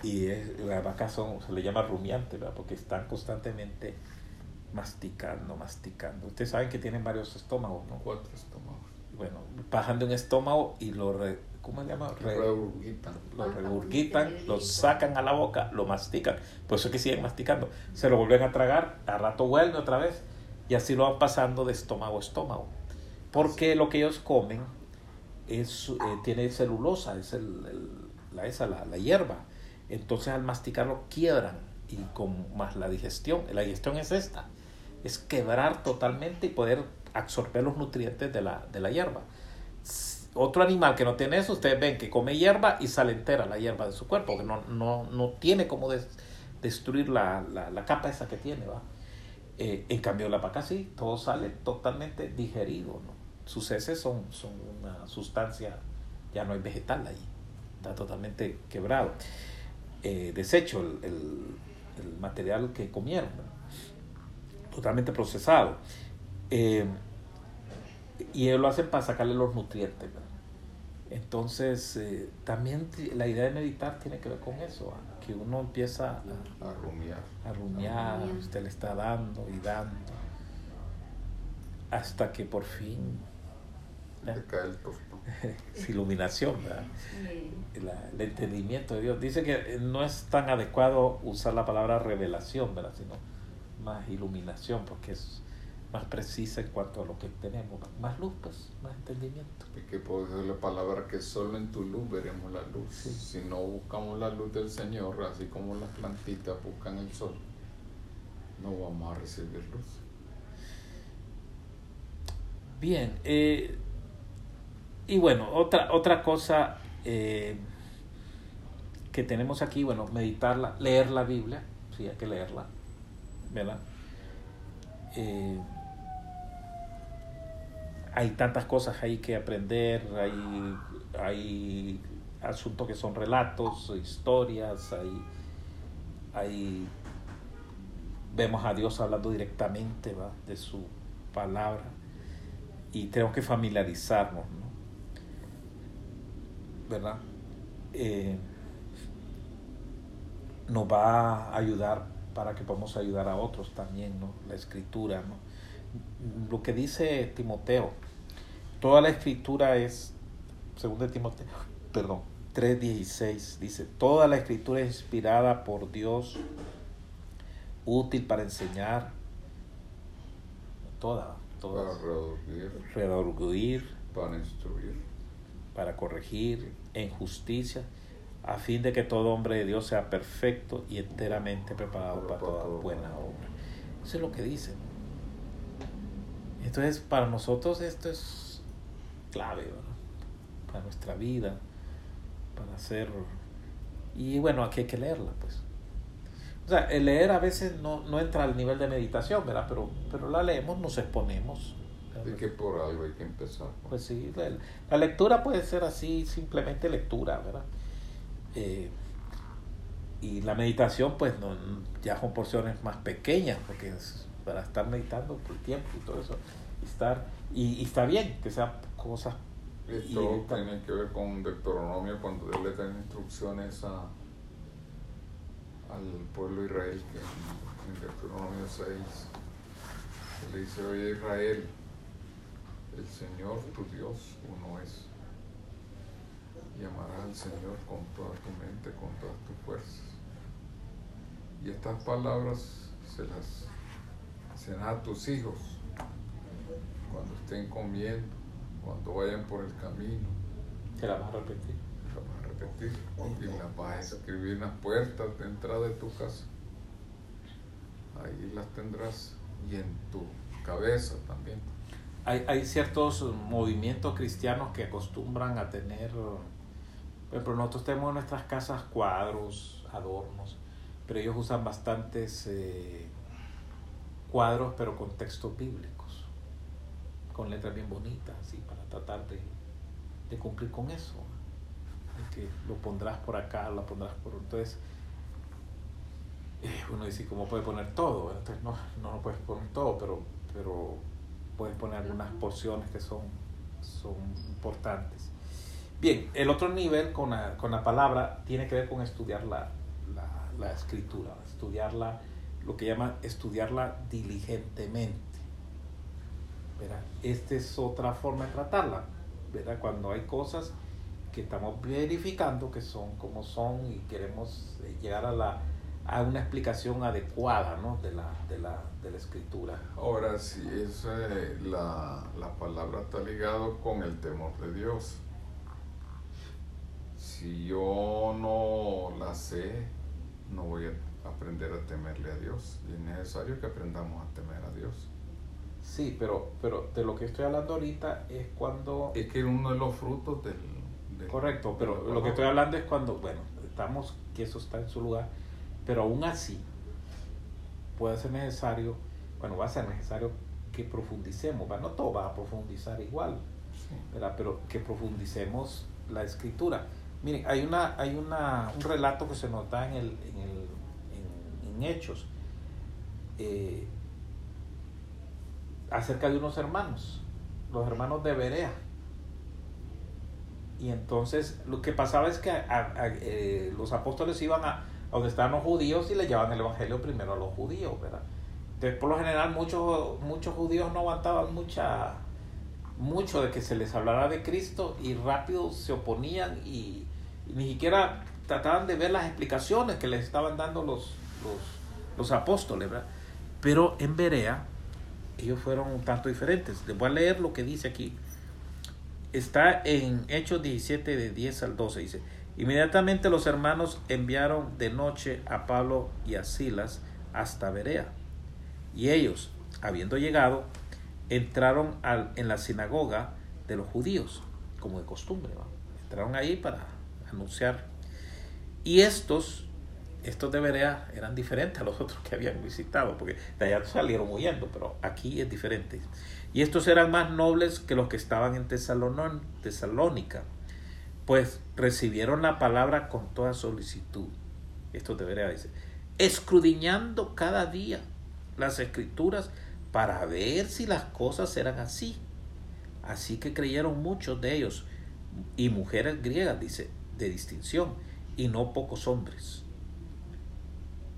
Y las vacas son, se le llama rumiante, ¿verdad? Porque están constantemente masticando, masticando. Ustedes saben que tienen varios estómagos, ¿no? Cuatro estómagos. Bueno, bajan de un estómago y lo ¿cómo se llama? regurgitan. Lo regurgitan, lo sacan a la boca, lo mastican. Por eso es que siguen masticando. Se lo vuelven a tragar, a rato vuelve otra vez y así lo van pasando de estómago a estómago. Porque lo que ellos comen es, eh, tiene celulosa, es el, la, esa, la, la hierba. Entonces al masticarlo quiebran y con más la digestión. La digestión es esta, es quebrar totalmente y poder absorber los nutrientes de la, de la hierba otro animal que no tiene eso, ustedes ven que come hierba y sale entera la hierba de su cuerpo, que no, no, no tiene como destruir la, la, capa esa que tiene, ¿va? Eh, en cambio la vaca sí, todo sale totalmente digerido. Sus heces son, son una sustancia, ya no hay vegetal ahí, está totalmente quebrado, eh, deshecho el, el, el, material que comieron, totalmente procesado. Eh, y ellos lo hacen para sacarle los nutrientes. Entonces, eh, también la idea de meditar tiene que ver con eso, ¿ah? que uno empieza a, a rumiar. A rumiar, usted le está dando y dando, hasta que por fin le cae el tostón. es iluminación, ¿verdad? La, el entendimiento de Dios. Dice que no es tan adecuado usar la palabra revelación, ¿verdad? sino más iluminación, porque es más precisa en cuanto a lo que tenemos, más luz, pues, más entendimiento. Y que puedo decir la palabra que solo en tu luz veremos la luz. Sí. Si no buscamos la luz del Señor, así como las plantitas buscan el sol, no vamos a recibir luz. Bien, eh, y bueno, otra, otra cosa eh, que tenemos aquí, bueno, meditarla, leer la Biblia, sí, hay que leerla, ¿verdad? Eh, hay tantas cosas ahí que aprender, hay, hay asuntos que son relatos, historias, hay, hay vemos a Dios hablando directamente ¿va? de su palabra y tenemos que familiarizarnos, ¿no? ¿verdad? Eh, nos va a ayudar para que podamos ayudar a otros también, ¿no? La escritura, ¿no? Lo que dice Timoteo, toda la escritura es, según de Timoteo, perdón, 3.16, dice, toda la escritura es inspirada por Dios, útil para enseñar, toda, toda. Para para instruir, para corregir en justicia, a fin de que todo hombre de Dios sea perfecto y enteramente preparado para, toda buena obra. Eso es lo que dice. Entonces, para nosotros esto es clave, ¿verdad? Para nuestra vida, para hacer... Y bueno, aquí hay que leerla, pues. O sea, el leer a veces no, no entra al nivel de meditación, ¿verdad? Pero, pero la leemos, nos exponemos. Así que por algo hay que empezar. ¿no? Pues sí, la, la, lectura puede ser así, simplemente lectura, ¿verdad? Eh, y la meditación, pues no, ya son porciones más pequeñas, porque es para estar meditando por tiempo y todo eso. Y, estar, y, y está bien que sean cosas. Esto tiene que ver con Deuteronomio cuando Dios le da instrucciones a, al pueblo de Israel, que en Deuteronomio 6 le dice, oye Israel, el Señor tu Dios uno es. Y amarás al Señor con toda tu mente, con todas tus fuerzas. Y estas palabras se las enseñarás a tus hijos cuando estén comiendo, cuando vayan por el camino. Te la vas a repetir. Te la vas a repetir. Y las vas a escribir en las puertas de entrada de tu casa. Ahí las tendrás y en tu cabeza también hay, hay, ciertos movimientos cristianos que acostumbran a tener, pero nosotros tenemos en nuestras casas cuadros, adornos, pero ellos usan bastantes eh, cuadros, pero con textos bíblicos, con letras bien bonitas, así, para tratar de, de cumplir con eso. Que lo pondrás por acá, lo pondrás por... Entonces, eh, uno dice, ¿cómo puede poner todo? Entonces, no, no lo puedes poner todo, pero, pero puedes poner algunas porciones que son, son importantes. Bien, el otro nivel con la, con la palabra tiene que ver con estudiar la, la, la escritura, estudiarla, lo que llama estudiarla diligentemente. ¿verdad? Esta es otra forma de tratarla, ¿verdad? Cuando hay cosas que estamos verificando que son como son y queremos eh, llegar a la a una explicación adecuada ¿no? de, la, de, la, de la escritura. Ahora, si es, eh, la, la palabra está ligado con el temor de Dios. Si yo no la sé, no voy a aprender a temerle a Dios. Y es necesario que aprendamos a temer a Dios. Sí, pero, pero de lo que estoy hablando ahorita es cuando... Es que uno de los frutos del... del Correcto, pero lo que estoy hablando es cuando, bueno, estamos, que eso está en su lugar, pero aún así, puede ser necesario, bueno, va a ser necesario que profundicemos, no todo va a profundizar igual, ¿verdad? pero que profundicemos la escritura. Miren, hay una, hay una, un relato que se nos da en el, en, el, Hechos eh, acerca de unos hermanos, los hermanos de Berea. Y entonces lo que pasaba es que eh, los apóstoles iban a, donde estaban los judíos y le llevaban el evangelio primero a los judíos, ¿verdad? Entonces, por lo general, muchos, muchos judíos no aguantaban mucha, mucho de que se les hablara de Cristo y rápido se oponían y, ni siquiera trataban de ver las explicaciones que les estaban dando los, los, apóstoles, ¿verdad? Pero en Berea, ellos fueron un tanto diferentes. Les voy a leer lo que dice aquí. Está en Hechos 17, de 10 al 12. Dice: Inmediatamente los hermanos enviaron de noche a Pablo y a Silas hasta Berea y ellos, habiendo llegado, entraron al, en la sinagoga de los judíos, como de costumbre. Entraron ahí para anunciar. Y estos, estos de Berea, eran diferentes a los otros que habían visitado, porque de allá salieron huyendo, pero aquí es diferente. Y estos eran más nobles que los que estaban en Tesalónica, pues recibieron la palabra con toda solicitud. Estos de Berea dice, escrudiñando cada día las escrituras para ver si las cosas eran así. Así que creyeron muchos de ellos y mujeres griegas, dice, de distinción, y no pocos hombres.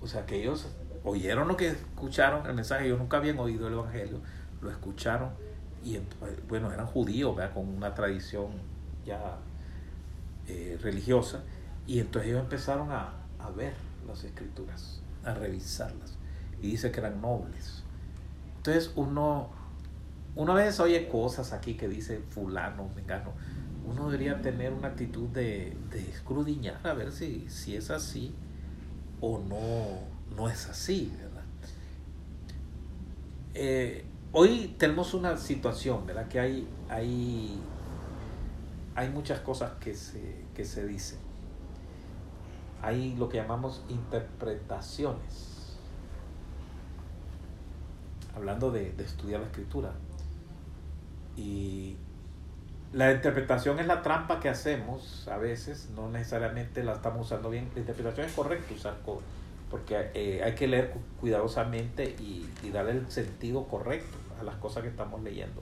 O sea que ellos oyeron lo que escucharon, el mensaje, ellos nunca habían oído el Evangelio, lo escucharon y bueno, eran judíos, con una tradición ya eh, religiosa, y entonces ellos empezaron a, a ver las escrituras, a revisarlas y dice que eran nobles. Entonces uno, una vez oye cosas aquí que dice fulano, mengano, uno debería tener una actitud de, de escrudiñar a ver si, si es así o no, no es así, ¿verdad? Eh, hoy tenemos una situación, ¿verdad? Que hay, hay, hay muchas cosas que se, que se dicen. Hay lo que llamamos interpretaciones hablando de, estudiar la escritura. Y la interpretación es la trampa que hacemos a veces, no necesariamente la estamos usando bien. La interpretación es correcta usar porque eh, hay que leer cuidadosamente y, y, darle el sentido correcto a las cosas que estamos leyendo.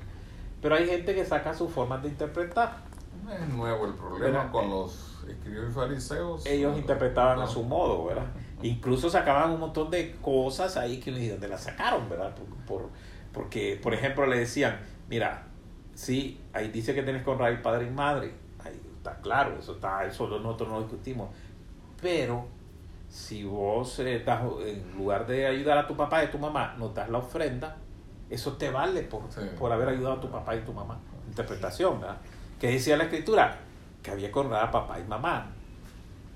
Pero hay gente que saca su forma de interpretar. es nuevo el problema con los escribos fariseos. Ellos interpretaban a su modo, ¿verdad? Incluso sacaban un montón de cosas ahí que de dónde las sacaron, ¿verdad? Por, porque, por ejemplo, le decían, mira, sí, ahí dice que tienes que honrar padre y madre. Ahí está claro, eso está, eso nosotros no discutimos. Pero si vos eh, en lugar de ayudar a tu papá y a tu mamá, no das la ofrenda, eso te vale por, por haber ayudado a tu papá y tu mamá. Interpretación, ¿verdad? ¿Qué decía la escritura? Que había que honrar a papá y mamá.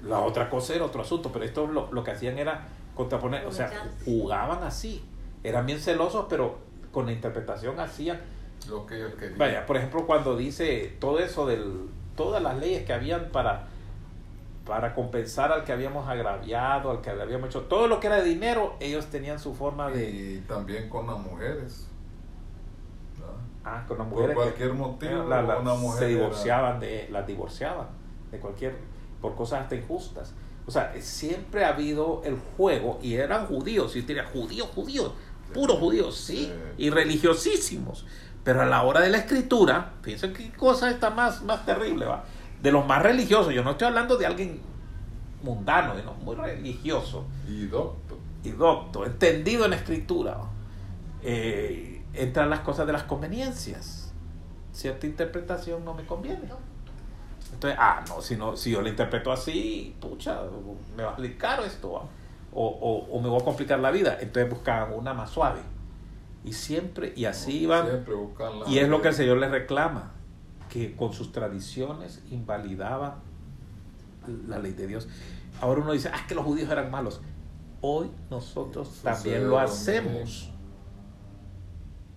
La otra cosa era otro asunto, pero esto lo, lo que hacían era contraponer, o sea, jugaban así. Eran bien celosos, pero con la interpretación hacían lo que ellos querían. Vaya, por ejemplo, cuando dice todo eso del todas las leyes que habían para para compensar al que habíamos agraviado, al que habíamos hecho todo lo que era de dinero, ellos tenían su forma de y también con las mujeres. Ah, con las mujeres. Por cualquier motivo, se divorciaban de las divorciaban de cualquier por cosas hasta injustas. O sea, siempre ha habido el juego, y eran judíos, y diría judíos, judíos, puros judíos, sí, y religiosísimos. Pero a la hora de la escritura, fíjense qué cosa está más, más terrible, va. De los más religiosos, yo no estoy hablando de alguien mundano, ¿no? muy religioso. Y docto. Y docto, entendido en la escritura. Eh, entran las cosas de las conveniencias. Cierta interpretación no me conviene. Entonces, ah, no, si, no, si yo lo interpreto así, pucha, me va a salir caro esto, o, o, o, me voy a complicar la vida. Entonces buscaban una más suave. Y siempre, y así iban. y es lo que el Señor les reclama, que con sus tradiciones invalidaban la ley de Dios. Ahora uno dice, ah, que los judíos eran malos. Hoy nosotros también lo hacemos.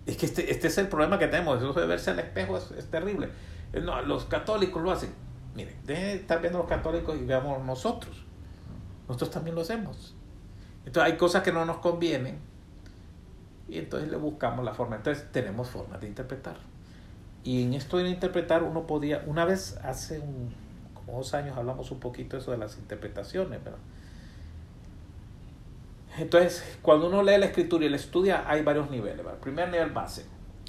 Es que este, este es el problema que tenemos. Eso de verse al espejo es, es terrible. No, los católicos lo hacen. Miren, dejen de estar viendo los católicos y veamos nosotros. Nosotros también lo hacemos. Entonces hay cosas que no nos convienen y entonces le buscamos la forma. Entonces tenemos formas de interpretar. Y en esto de interpretar uno podía, una vez hace un, unos años hablamos un poquito eso de las interpretaciones, ¿verdad? Entonces, cuando uno lee la escritura y la estudia, hay varios niveles. ¿verdad? El primer nivel base,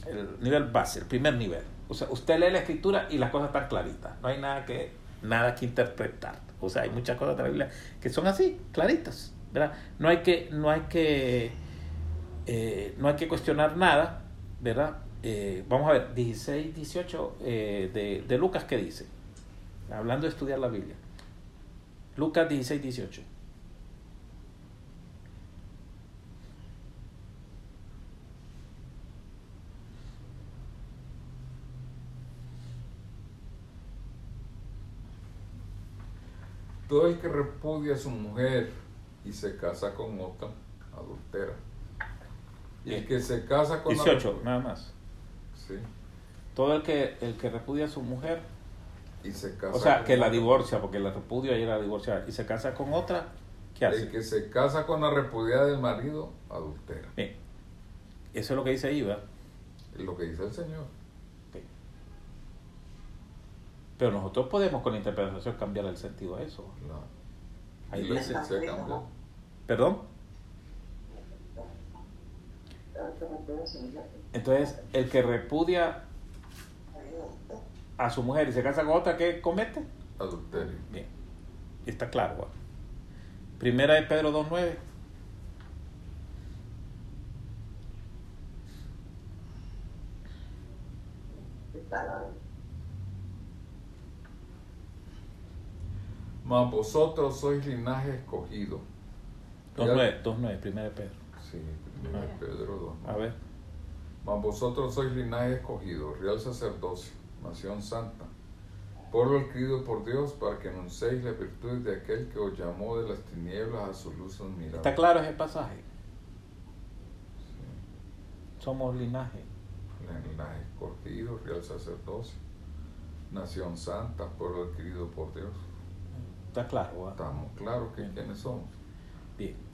el nivel base, el primer nivel. O sea, usted lee la escritura y las cosas están claritas. No hay nada que, nada que interpretar. O sea, hay muchas cosas de la Biblia que son así, claritas. ¿verdad? No hay que, no hay que, eh, no hay que cuestionar nada, ¿verdad? Eh, vamos a ver, 16, 18 eh, de, de Lucas, ¿qué dice? Hablando de estudiar la Biblia. Lucas 16, 18. Todo el que repudia a su mujer y se casa con otra, adultera. Y el que se casa con 18, nada más. Sí. Todo el que, el que repudia a su mujer, Y se casa o sea, con que la divorcia, porque la repudia y la divorcia, y se casa con otra, ¿qué El hace? que se casa con la repudiada del marido, adultera. Bien, eso es lo que dice ahí, ¿verdad? Es lo que dice el Señor. Ok. Pero nosotros podemos con la interpretación cambiar el sentido a eso. La Ahí dice, se cambió. ¿perdón? Entonces, el que repudia a su mujer y se casa con otra, ¿qué comete? Adulterio. Bien, está claro. ¿va? Primera de Pedro 2.9. Mas vosotros sois linaje escogido. 2.9, 2.9, primera de Pedro. Sí, Pedro 2. A ver, Mas vosotros sois linaje escogido, real sacerdocio, nación santa, pueblo adquirido por Dios para que anunciéis las virtudes de aquel que os llamó de las tinieblas a su luz admirable. ¿está claro ese pasaje? Sí. Somos linaje. Linaje escogido, real sacerdocio, nación santa, pueblo adquirido por Dios. Está claro. ¿va? Estamos claros que quiénes somos. Bien.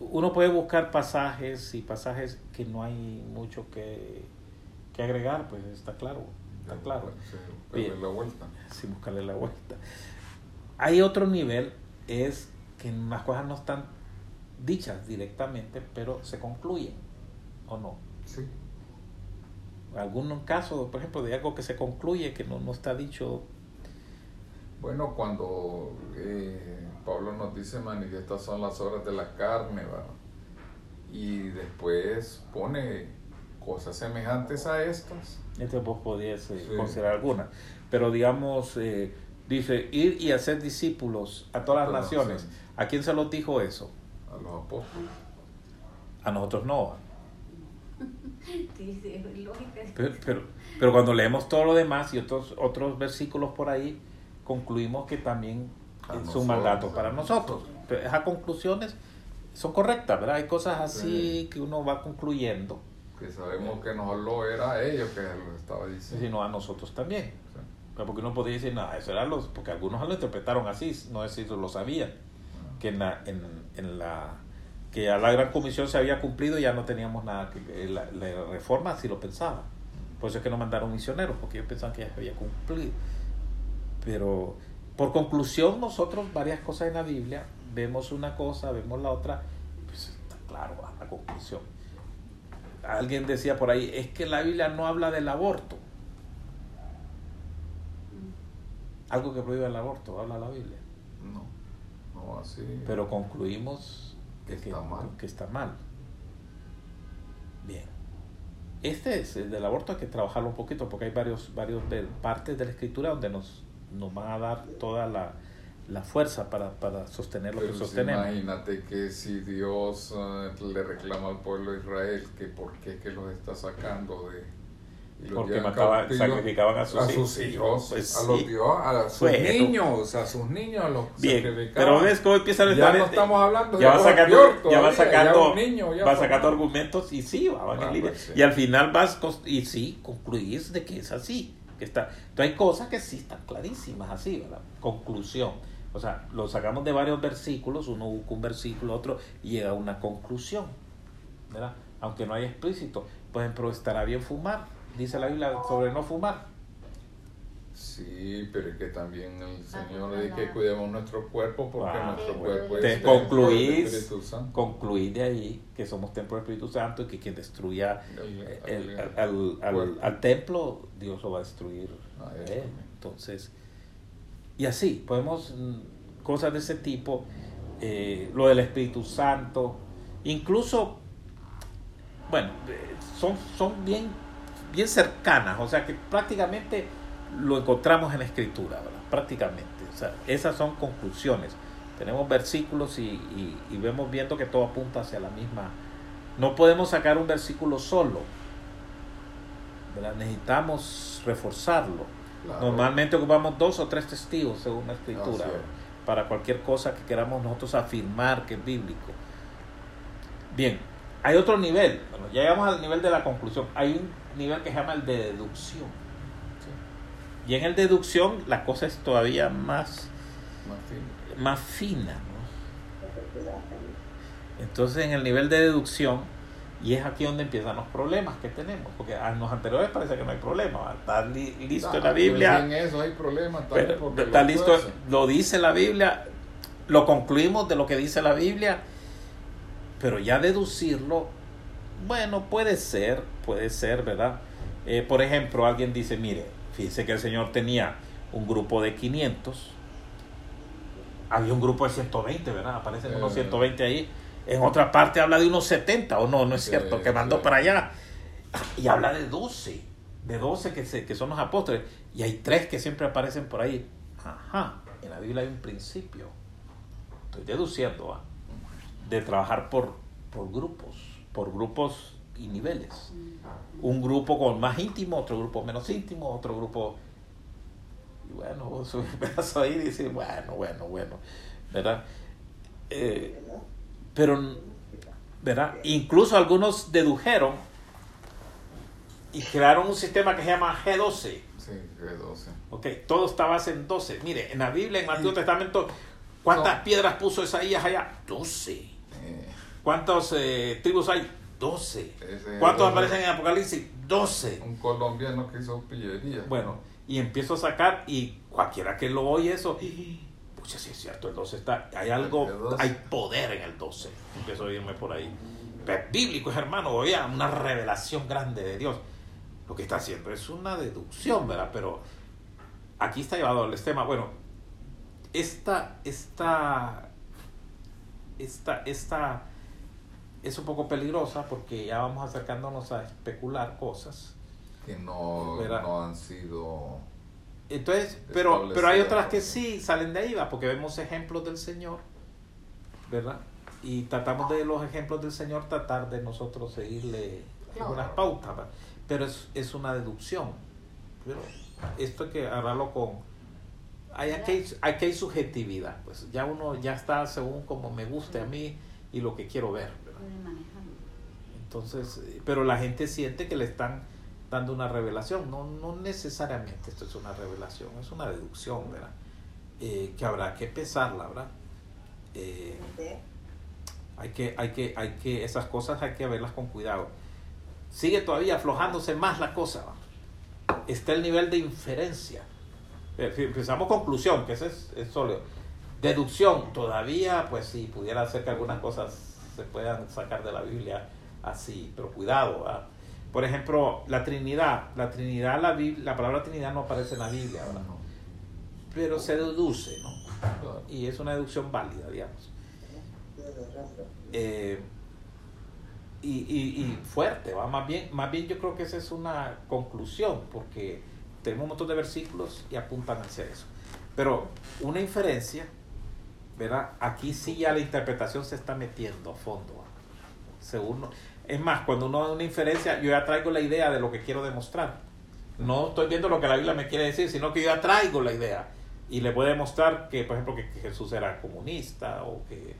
Uno puede buscar pasajes y pasajes que no hay mucho que, que agregar, pues está claro. Está claro. Sí, darle Bien. la vuelta. sin buscarle la vuelta. Hay otro nivel, es que las cosas no están dichas directamente, pero se concluyen, ¿o no? Sí. Algún caso, por ejemplo, de algo que se concluye, que no, no está dicho, Bueno, cuando eh, Pablo nos dice, manifiestas son las obras de la carne, ¿verdad? y después pone cosas semejantes a estas. este vos podías eh, Sí. considerar alguna, pero digamos, eh, dice, ir y hacer discípulos a todas las naciones. ¿A quién se lo dijo eso? a los apóstoles. A nosotros no. Sí, sí, es lógica. Pero, pero, pero cuando leemos todo lo demás y otros, otros versículos por ahí, concluimos que también es un mandato para nosotros. Pero esas conclusiones son correctas, ¿verdad? Hay cosas así Sí. que uno va concluyendo, Que sabemos que no lo era a ellos que lo estaba diciendo. sino a nosotros también. Sí. Pero Porque uno podría decir, no, eso era los, porque algunos lo interpretaron así, no es si lo sabían, que en la, en, en la que ya la gran comisión se había cumplido y ya no teníamos nada que eh, la, la reforma así lo pensaba. Por eso es que no mandaron misioneros, porque ellos pensaban que ya se había cumplido. Pero por conclusión, nosotros varias cosas en la Biblia, vemos una cosa, vemos la otra, pues está claro ¿va? la conclusión. Alguien decía por ahí, es que la Biblia no habla del aborto. Algo que prohíbe el aborto, habla la Biblia. No, no así. Pero concluimos Que está mal. que está mal. Bien. Este es el del aborto, hay que trabajarlo un poquito porque hay varios, varios partes de la escritura donde nos, nos van a dar toda la, la fuerza para, para sostener lo Pero que sí, sostenemos. imagínate que si Dios eh, le reclama al pueblo de Israel que por qué que los está sacando de y los Porque mataban, sacrificaban a sus a hijos. sus hijos, Pues a sí. los dios, a sus niños, a sus niños los Bien, sacrificaban. pero ves cómo empieza el ya no estamos hablando ya de va sacando, ya va sacando, un niño, ya va sacando argumentos y sí, va, en Ah, pues sí. Y al final vas y sí, concluís de que es así, que está. Entonces hay cosas que sí están clarísimas así, ¿verdad? Conclusión. O sea, lo sacamos de varios versículos, uno busca un versículo, otro, y llega a una conclusión, ¿verdad? Aunque no haya explícito. Por ejemplo, estará bien fumar, dice la Biblia sobre no fumar. Sí, pero es que también el Ah, Señor dice que cuidemos nuestro cuerpo porque Ah, nuestro sí, cuerpo te es concluís- templo del Espíritu Santo. Concluir de ahí que somos templo del Espíritu Santo y que quien destruya El- el- el- al, al- al- cuerpo. al templo, Dios lo va a destruir. Ah. Entonces, y así, podemos, mm, cosas de ese tipo, eh, lo del Espíritu Santo, incluso, bueno, eh, son, son bien, bien cercanas, o sea que prácticamente lo encontramos en la Escritura, ¿verdad? Prácticamente, o sea, esas son conclusiones. Tenemos versículos y, y- y vemos viendo que todo apunta hacia la misma. No podemos sacar un versículo solo, ¿verdad? necesitamos reforzarlo. Claro. Normalmente ocupamos dos o tres testigos según la escritura es. para cualquier cosa que queramos nosotros afirmar que es bíblico. Bien, hay otro nivel, bueno, ya llegamos al nivel de la conclusión, hay un nivel que se llama el de deducción. Y en el deducción la cosa es todavía más, más fina. ¿no? Entonces en el nivel de deducción, y es aquí donde empiezan los problemas que tenemos, porque a los anteriores parece que no hay problema, está li- listo en la Biblia. En eso hay problemas Pero está lo listo, lo dice la Biblia, lo concluimos de lo que dice la Biblia, pero ya deducirlo, bueno, puede ser, puede ser, ¿verdad? Eh, por ejemplo, alguien dice, mire, fíjese que el Señor tenía un grupo de 500, había un grupo de 120, ¿verdad? Aparecen Eh. unos 120 ahí. En otra parte habla de unos 70, o no, no es cierto, que mandó para allá. Y habla de 12, de 12 que, se, que son los apóstoles. Y hay tres que siempre aparecen por ahí. Ajá, en la Biblia hay un principio. Estoy deduciendo, ¿va? De trabajar por, por grupos, por grupos y niveles. Un grupo con más íntimo, otro grupo menos íntimo, otro grupo... Y bueno, vos un pedazo ahí y dices, bueno, bueno, bueno, ¿verdad? Eh, pero, ¿verdad? Incluso algunos dedujeron y crearon un sistema que se llama G12. Sí, que 12. Ok, todo está base en 12. Mire, en la Biblia, en el Antiguo Testamento, ¿cuántas No. piedras puso Isaías allá? 12. Eh, ¿Cuántas eh, tribus hay? 12. ese- ¿Cuántos aparecen en Apocalipsis? 12. Un colombiano que hizo pillería. Bueno, y empiezo a sacar y cualquiera que lo oye eso, pucha, sí es cierto, el 12 está, hay algo, El 12. hay poder en el 12. Empiezo a irme por ahí. Pero es bíblico, es hermano, oiga, una revelación grande de Dios. Lo que está haciendo es una deducción, ¿verdad? Pero aquí está llevado al tema. Bueno, esta, esta, esta, esta es un poco peligrosa porque ya vamos acercándonos a especular cosas. Que no, no han sido. Entonces, pero, pero hay otras que sí salen de ahí, ¿va? porque vemos ejemplos del Señor, ¿verdad? Y tratamos de los ejemplos del Señor tratar de nosotros seguirle Claro. algunas pautas, ¿va? pero es, es una deducción. Pero esto hay que hablarlo con... Hay, aquí, hay, aquí hay subjetividad, pues ya uno ya está según como me guste a mí y lo que quiero ver, ¿verdad? Entonces, eh, pero la gente siente que le están dando una revelación. No, no necesariamente esto es una revelación, es una deducción, ¿verdad? Eh, que habrá que pesarla, ¿verdad? Eh, hay que, hay que, hay que, esas cosas hay que verlas con cuidado. Sigue todavía aflojándose más la cosa. Está el nivel de inferencia. Si Empezamos conclusión, que ese es, es sólido. Deducción, todavía, pues sí, pudiera ser que algunas cosas se puedan sacar de la Biblia así, pero cuidado. ¿va? Por ejemplo, la Trinidad. La Trinidad, la, la palabra Trinidad no aparece en la Biblia, ¿verdad? Pero se deduce, ¿no? Y es una deducción válida, digamos. Eh, y, y- y fuerte, ¿va? Más bien, más bien yo creo que esa es una conclusión, porque tenemos un montón de versículos y apuntan hacia eso. Pero una inferencia, ¿verdad? Aquí sí ya la interpretación se está metiendo a fondo. Según, es más, cuando uno da una inferencia, yo ya traigo la idea de lo que quiero demostrar. No estoy viendo lo que la Biblia me quiere decir, sino que yo ya traigo la idea. Y le voy a demostrar que, por ejemplo, que, Jesús era comunista o que...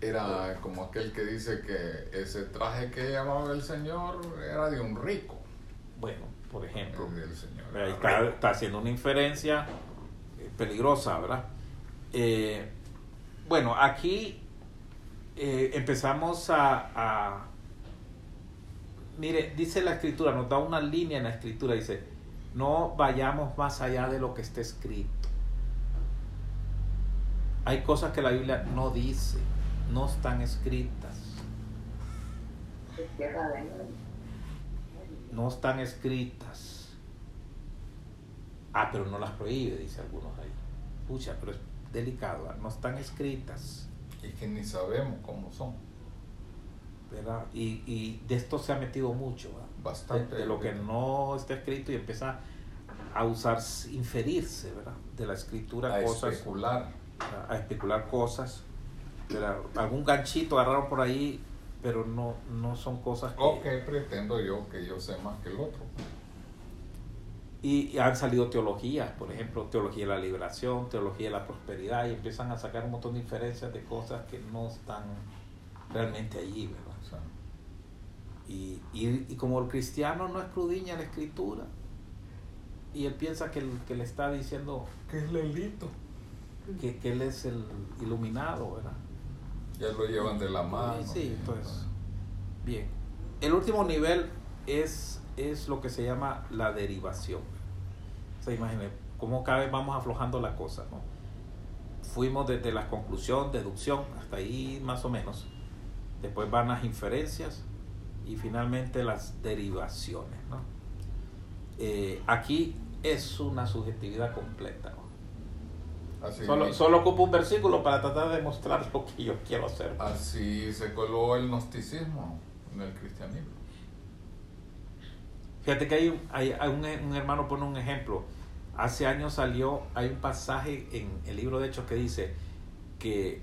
Era como aquel que dice que ese traje que llevaba el señor era de un rico. Bueno, por ejemplo, El señor. ahí está, haciendo una inferencia eh, peligrosa, ¿verdad? Eh, bueno, aquí eh, empezamos a, a- Mire, dice la escritura, nos da una línea en la escritura, dice, no vayamos más allá de lo que está escrito. Hay cosas que la Biblia no dice, no están escritas. No están escritas. Ah, pero no las prohíbe, dice algunos ahí. Pucha, pero es delicado, ¿ah? no están escritas. Y que ni sabemos cómo son. ¿Verdad? Y, y de esto se ha metido mucho, ¿verdad? Bastante. de, de lo que no está escrito y empieza a usar, inferirse, ¿verdad? De la escritura A cosas, especular. a, a especular cosas, ¿verdad? algún ganchito agarraron por ahí, pero no, no son cosas que... O que pretendo yo que yo sé más que el otro. Y, y han salido teologías, por ejemplo, teología de la liberación, teología de la prosperidad, y empiezan a sacar un montón de inferencias de cosas que no están realmente allí, ¿verdad? O sea, Y, y, y como el cristiano no escudriña la escritura, y él piensa que, el- que le está diciendo ¿Qué es Lelito? que, que él es el iluminado, ¿verdad? Ya lo llevan de la mano. Sí, y- pues bien. El último nivel es, es lo que se llama la derivación. O sea, imagínense cómo cada vez vamos aflojando la cosa, ¿no? Fuimos desde la conclusión, deducción, hasta ahí más o menos. Después van las inferencias y finalmente las derivaciones, ¿no? Eh, aquí es una subjetividad completa, ¿no? Así, Solo, solo ocupo un versículo para tratar de mostrar lo que yo quiero hacer. así se coló el gnosticismo en el cristianismo. Fíjate que hay, un, hay, hay un, un hermano pone un ejemplo. Hace años salió, hay un pasaje en el libro de Hechos que dice que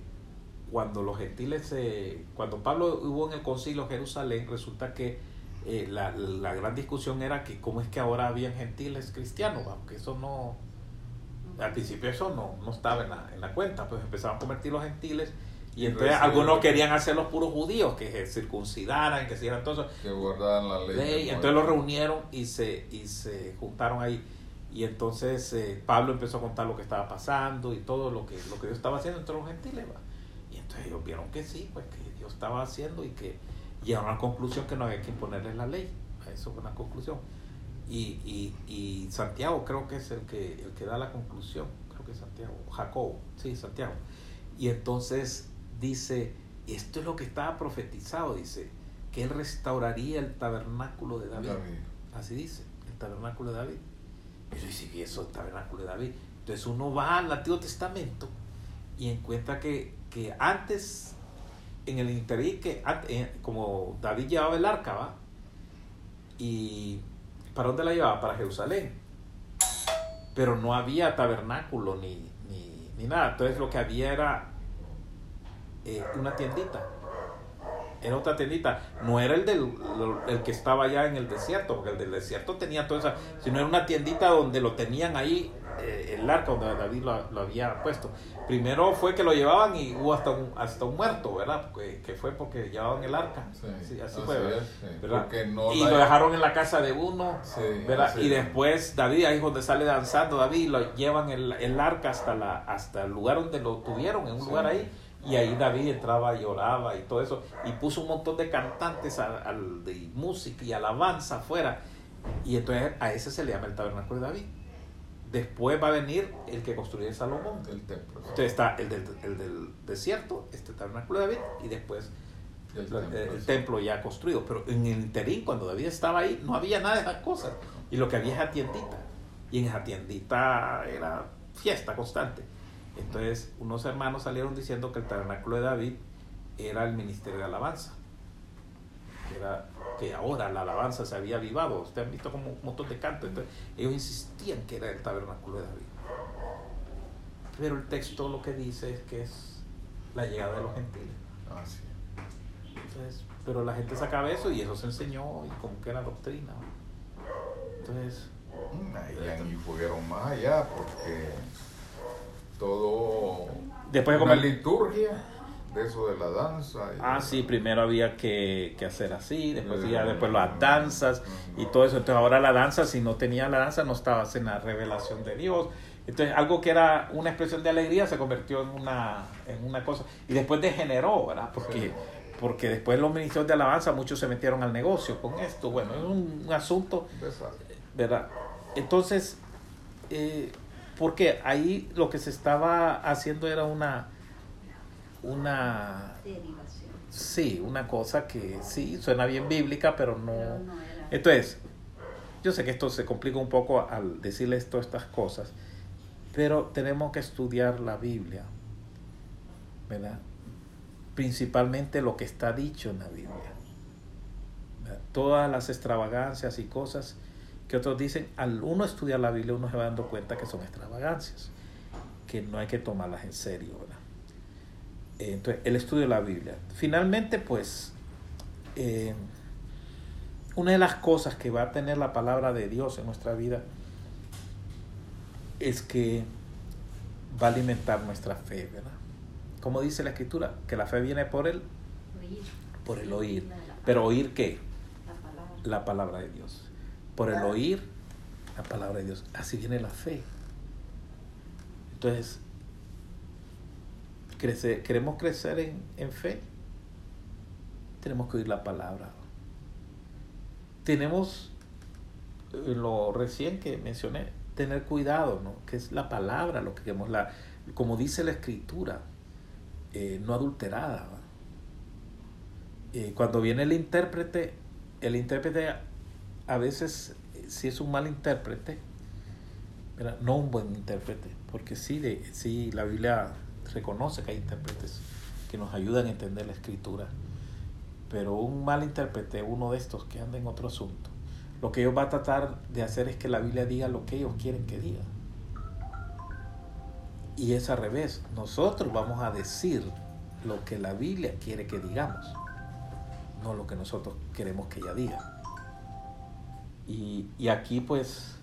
cuando los gentiles, se- cuando Pablo hubo en el concilio Jerusalén, resulta que eh, la, la gran discusión era que cómo es que ahora habían gentiles cristianos, aunque eso no, al principio eso no, no estaba en la, en la cuenta, pues empezaban a convertir los gentiles y entonces algunos querían hacer los puros judíos, que se circuncidaran, que hicieran todo eso. Que guardaban la ley. Entonces los reunieron y se, y se juntaron ahí. Y entonces eh, Pablo empezó a contar lo que estaba pasando y todo lo que, lo que Dios estaba haciendo entre los gentiles. ¿va? Entonces ellos vieron que sí, pues que Dios estaba haciendo y que llegaron a la conclusión que no había que imponerles la ley. Eso fue una conclusión. Y, y, y Santiago creo que es el que, el que da la conclusión. Creo que es Santiago. Jacobo, sí, Santiago. Y entonces dice, esto es lo que estaba profetizado, dice, que él restauraría el tabernáculo de David. David. Así dice, el tabernáculo de David. Y yo dice, ¿y eso, el tabernáculo de David? Entonces uno va al Antiguo Testamento y encuentra que, que antes, en el interín, que eh, como David llevaba el arca, ¿va? ¿Y para dónde la llevaba? Para Jerusalén. Pero no había tabernáculo ni, ni, ni nada. Entonces lo que había era eh, una tiendita. Era otra tiendita. No era el, del, el que estaba allá en el desierto, porque el del desierto tenía toda esa. Sino era una tiendita donde lo tenían ahí, eh, el arca donde David lo, lo había puesto. Primero fue que lo llevaban y hubo hasta un, hasta un muerto, ¿verdad? Que, que fue porque llevaban el arca. Sí, Sí, así fue, ¿verdad? es, sí, ¿verdad? Porque no y la- lo dejaron en la casa de uno, ¿verdad? Y es. después David, ahí es donde sale danzando David, lo llevan el, el arca hasta, la, hasta el lugar donde lo tuvieron, en un lugar ahí. Y ahí David entraba y lloraba y todo eso. Y puso un montón de cantantes al, al- de música y alabanza afuera. Y entonces a ese se le llama el tabernáculo de David. Después va a venir el que construyó Salomón. del templo. Entonces está el del, el del desierto, este tabernáculo de David, y después El la- templo, el sí. templo ya construido. Pero en el interín, cuando David estaba ahí, no había nada de esas cosas. Y lo que había es esa tiendita. Y en esa tiendita era fiesta constante. Entonces, unos hermanos salieron diciendo que el tabernáculo de David era el ministerio de alabanza. Que, era, que ahora la alabanza se había avivado. Ustedes han visto como un montón de cantos. Entonces, ellos insistían que era el tabernáculo de David. Pero el texto lo que dice es que es la llegada de los gentiles. Es. Entonces, pero la gente sacaba eso y eso se enseñó y como que era doctrina. Entonces, Mm, y fueron más allá porque todo Después una como- liturgia de eso de la danza y- ah, sí, primero había que, que hacer así, después, ya, después las danzas y todo eso. Entonces, ahora la danza, si no tenía la danza, no estabas en la revelación de Dios. Entonces, algo que era una expresión de alegría se convirtió en una, en una cosa. Y después degeneró, ¿verdad? Porque, porque después los ministros de alabanza, muchos se metieron al negocio con esto. Bueno, es un, un asunto. ¿verdad? entonces, eh, porque ahí lo que se estaba haciendo era una, una, Derivación. sí, una cosa que sí, suena bien bíblica, pero no... Pero no era. Entonces, yo sé que esto se complica un poco al decirles todas estas cosas, pero tenemos que estudiar la Biblia, ¿verdad? Principalmente lo que está dicho en la Biblia. ¿verdad? Todas las extravagancias y cosas que otros dicen, al uno estudiar la Biblia uno se va dando cuenta que son extravagancias, que no hay que tomarlas en serio, ¿verdad? Eh, Entonces, el estudio de la Biblia. Finalmente, pues, eh, una de las cosas que va a tener la palabra de Dios en nuestra vida es que va a alimentar nuestra fe, ¿verdad? Como dice la escritura, que la fe viene por el, Oír. por el oír. Pero oír qué? La palabra. La palabra de Dios. Por el oír la palabra de Dios. Así viene la fe. Entonces, crece- queremos crecer en, en fe, tenemos que oír la palabra. Tenemos, eh, lo recién que mencioné, tener cuidado, ¿no? Que es la palabra lo que queremos, la, como dice la escritura, eh, no adulterada. Eh, cuando viene el intérprete, el intérprete a veces, si es un mal intérprete, no un buen intérprete, porque sí, de, sí la Biblia reconoce que hay intérpretes que nos ayudan a entender la escritura, pero un mal intérprete, uno de estos que anda en otro asunto, lo que ellos va a tratar de hacer es que la Biblia diga lo que ellos quieren que diga. Y es al revés, nosotros vamos a decir lo que la Biblia quiere que digamos, no lo que nosotros queremos que ella diga. Y, y aquí pues,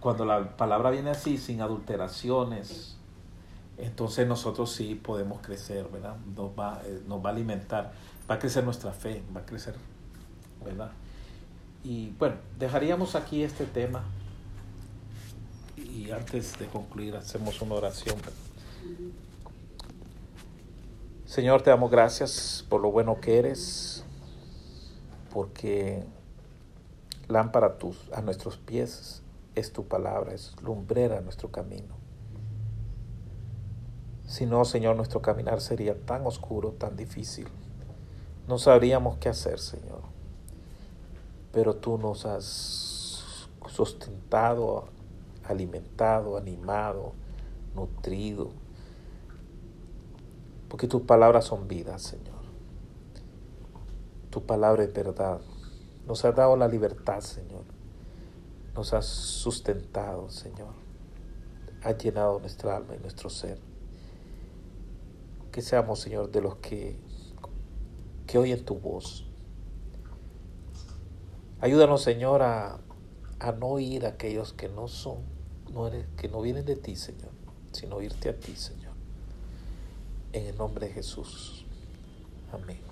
cuando la palabra viene así, sin adulteraciones, entonces nosotros sí podemos crecer, ¿verdad? Nos va, eh, nos va a alimentar, va a crecer nuestra fe, va a crecer, ¿verdad? Y bueno, dejaríamos aquí este tema y antes de concluir hacemos una oración. Señor, te damos gracias por lo bueno que eres, porque lámpara tus, a nuestros pies es tu palabra, es lumbrera nuestro camino. Si no, Señor, nuestro caminar sería tan oscuro, tan difícil. No sabríamos qué hacer, Señor. Pero tú nos has sustentado, alimentado, animado, nutrido. Porque tus palabras son vida, Señor. Tu palabra es verdad. Nos has dado la libertad, Señor. Nos has sustentado, Señor. Has llenado nuestra alma y nuestro ser. Que seamos, Señor, de los que, que oyen tu voz. Ayúdanos, Señor, a, a no oír a aquellos que no son, no eres, que no vienen de ti, Señor, sino oírte a ti, Señor. En el nombre de Jesús. Amén.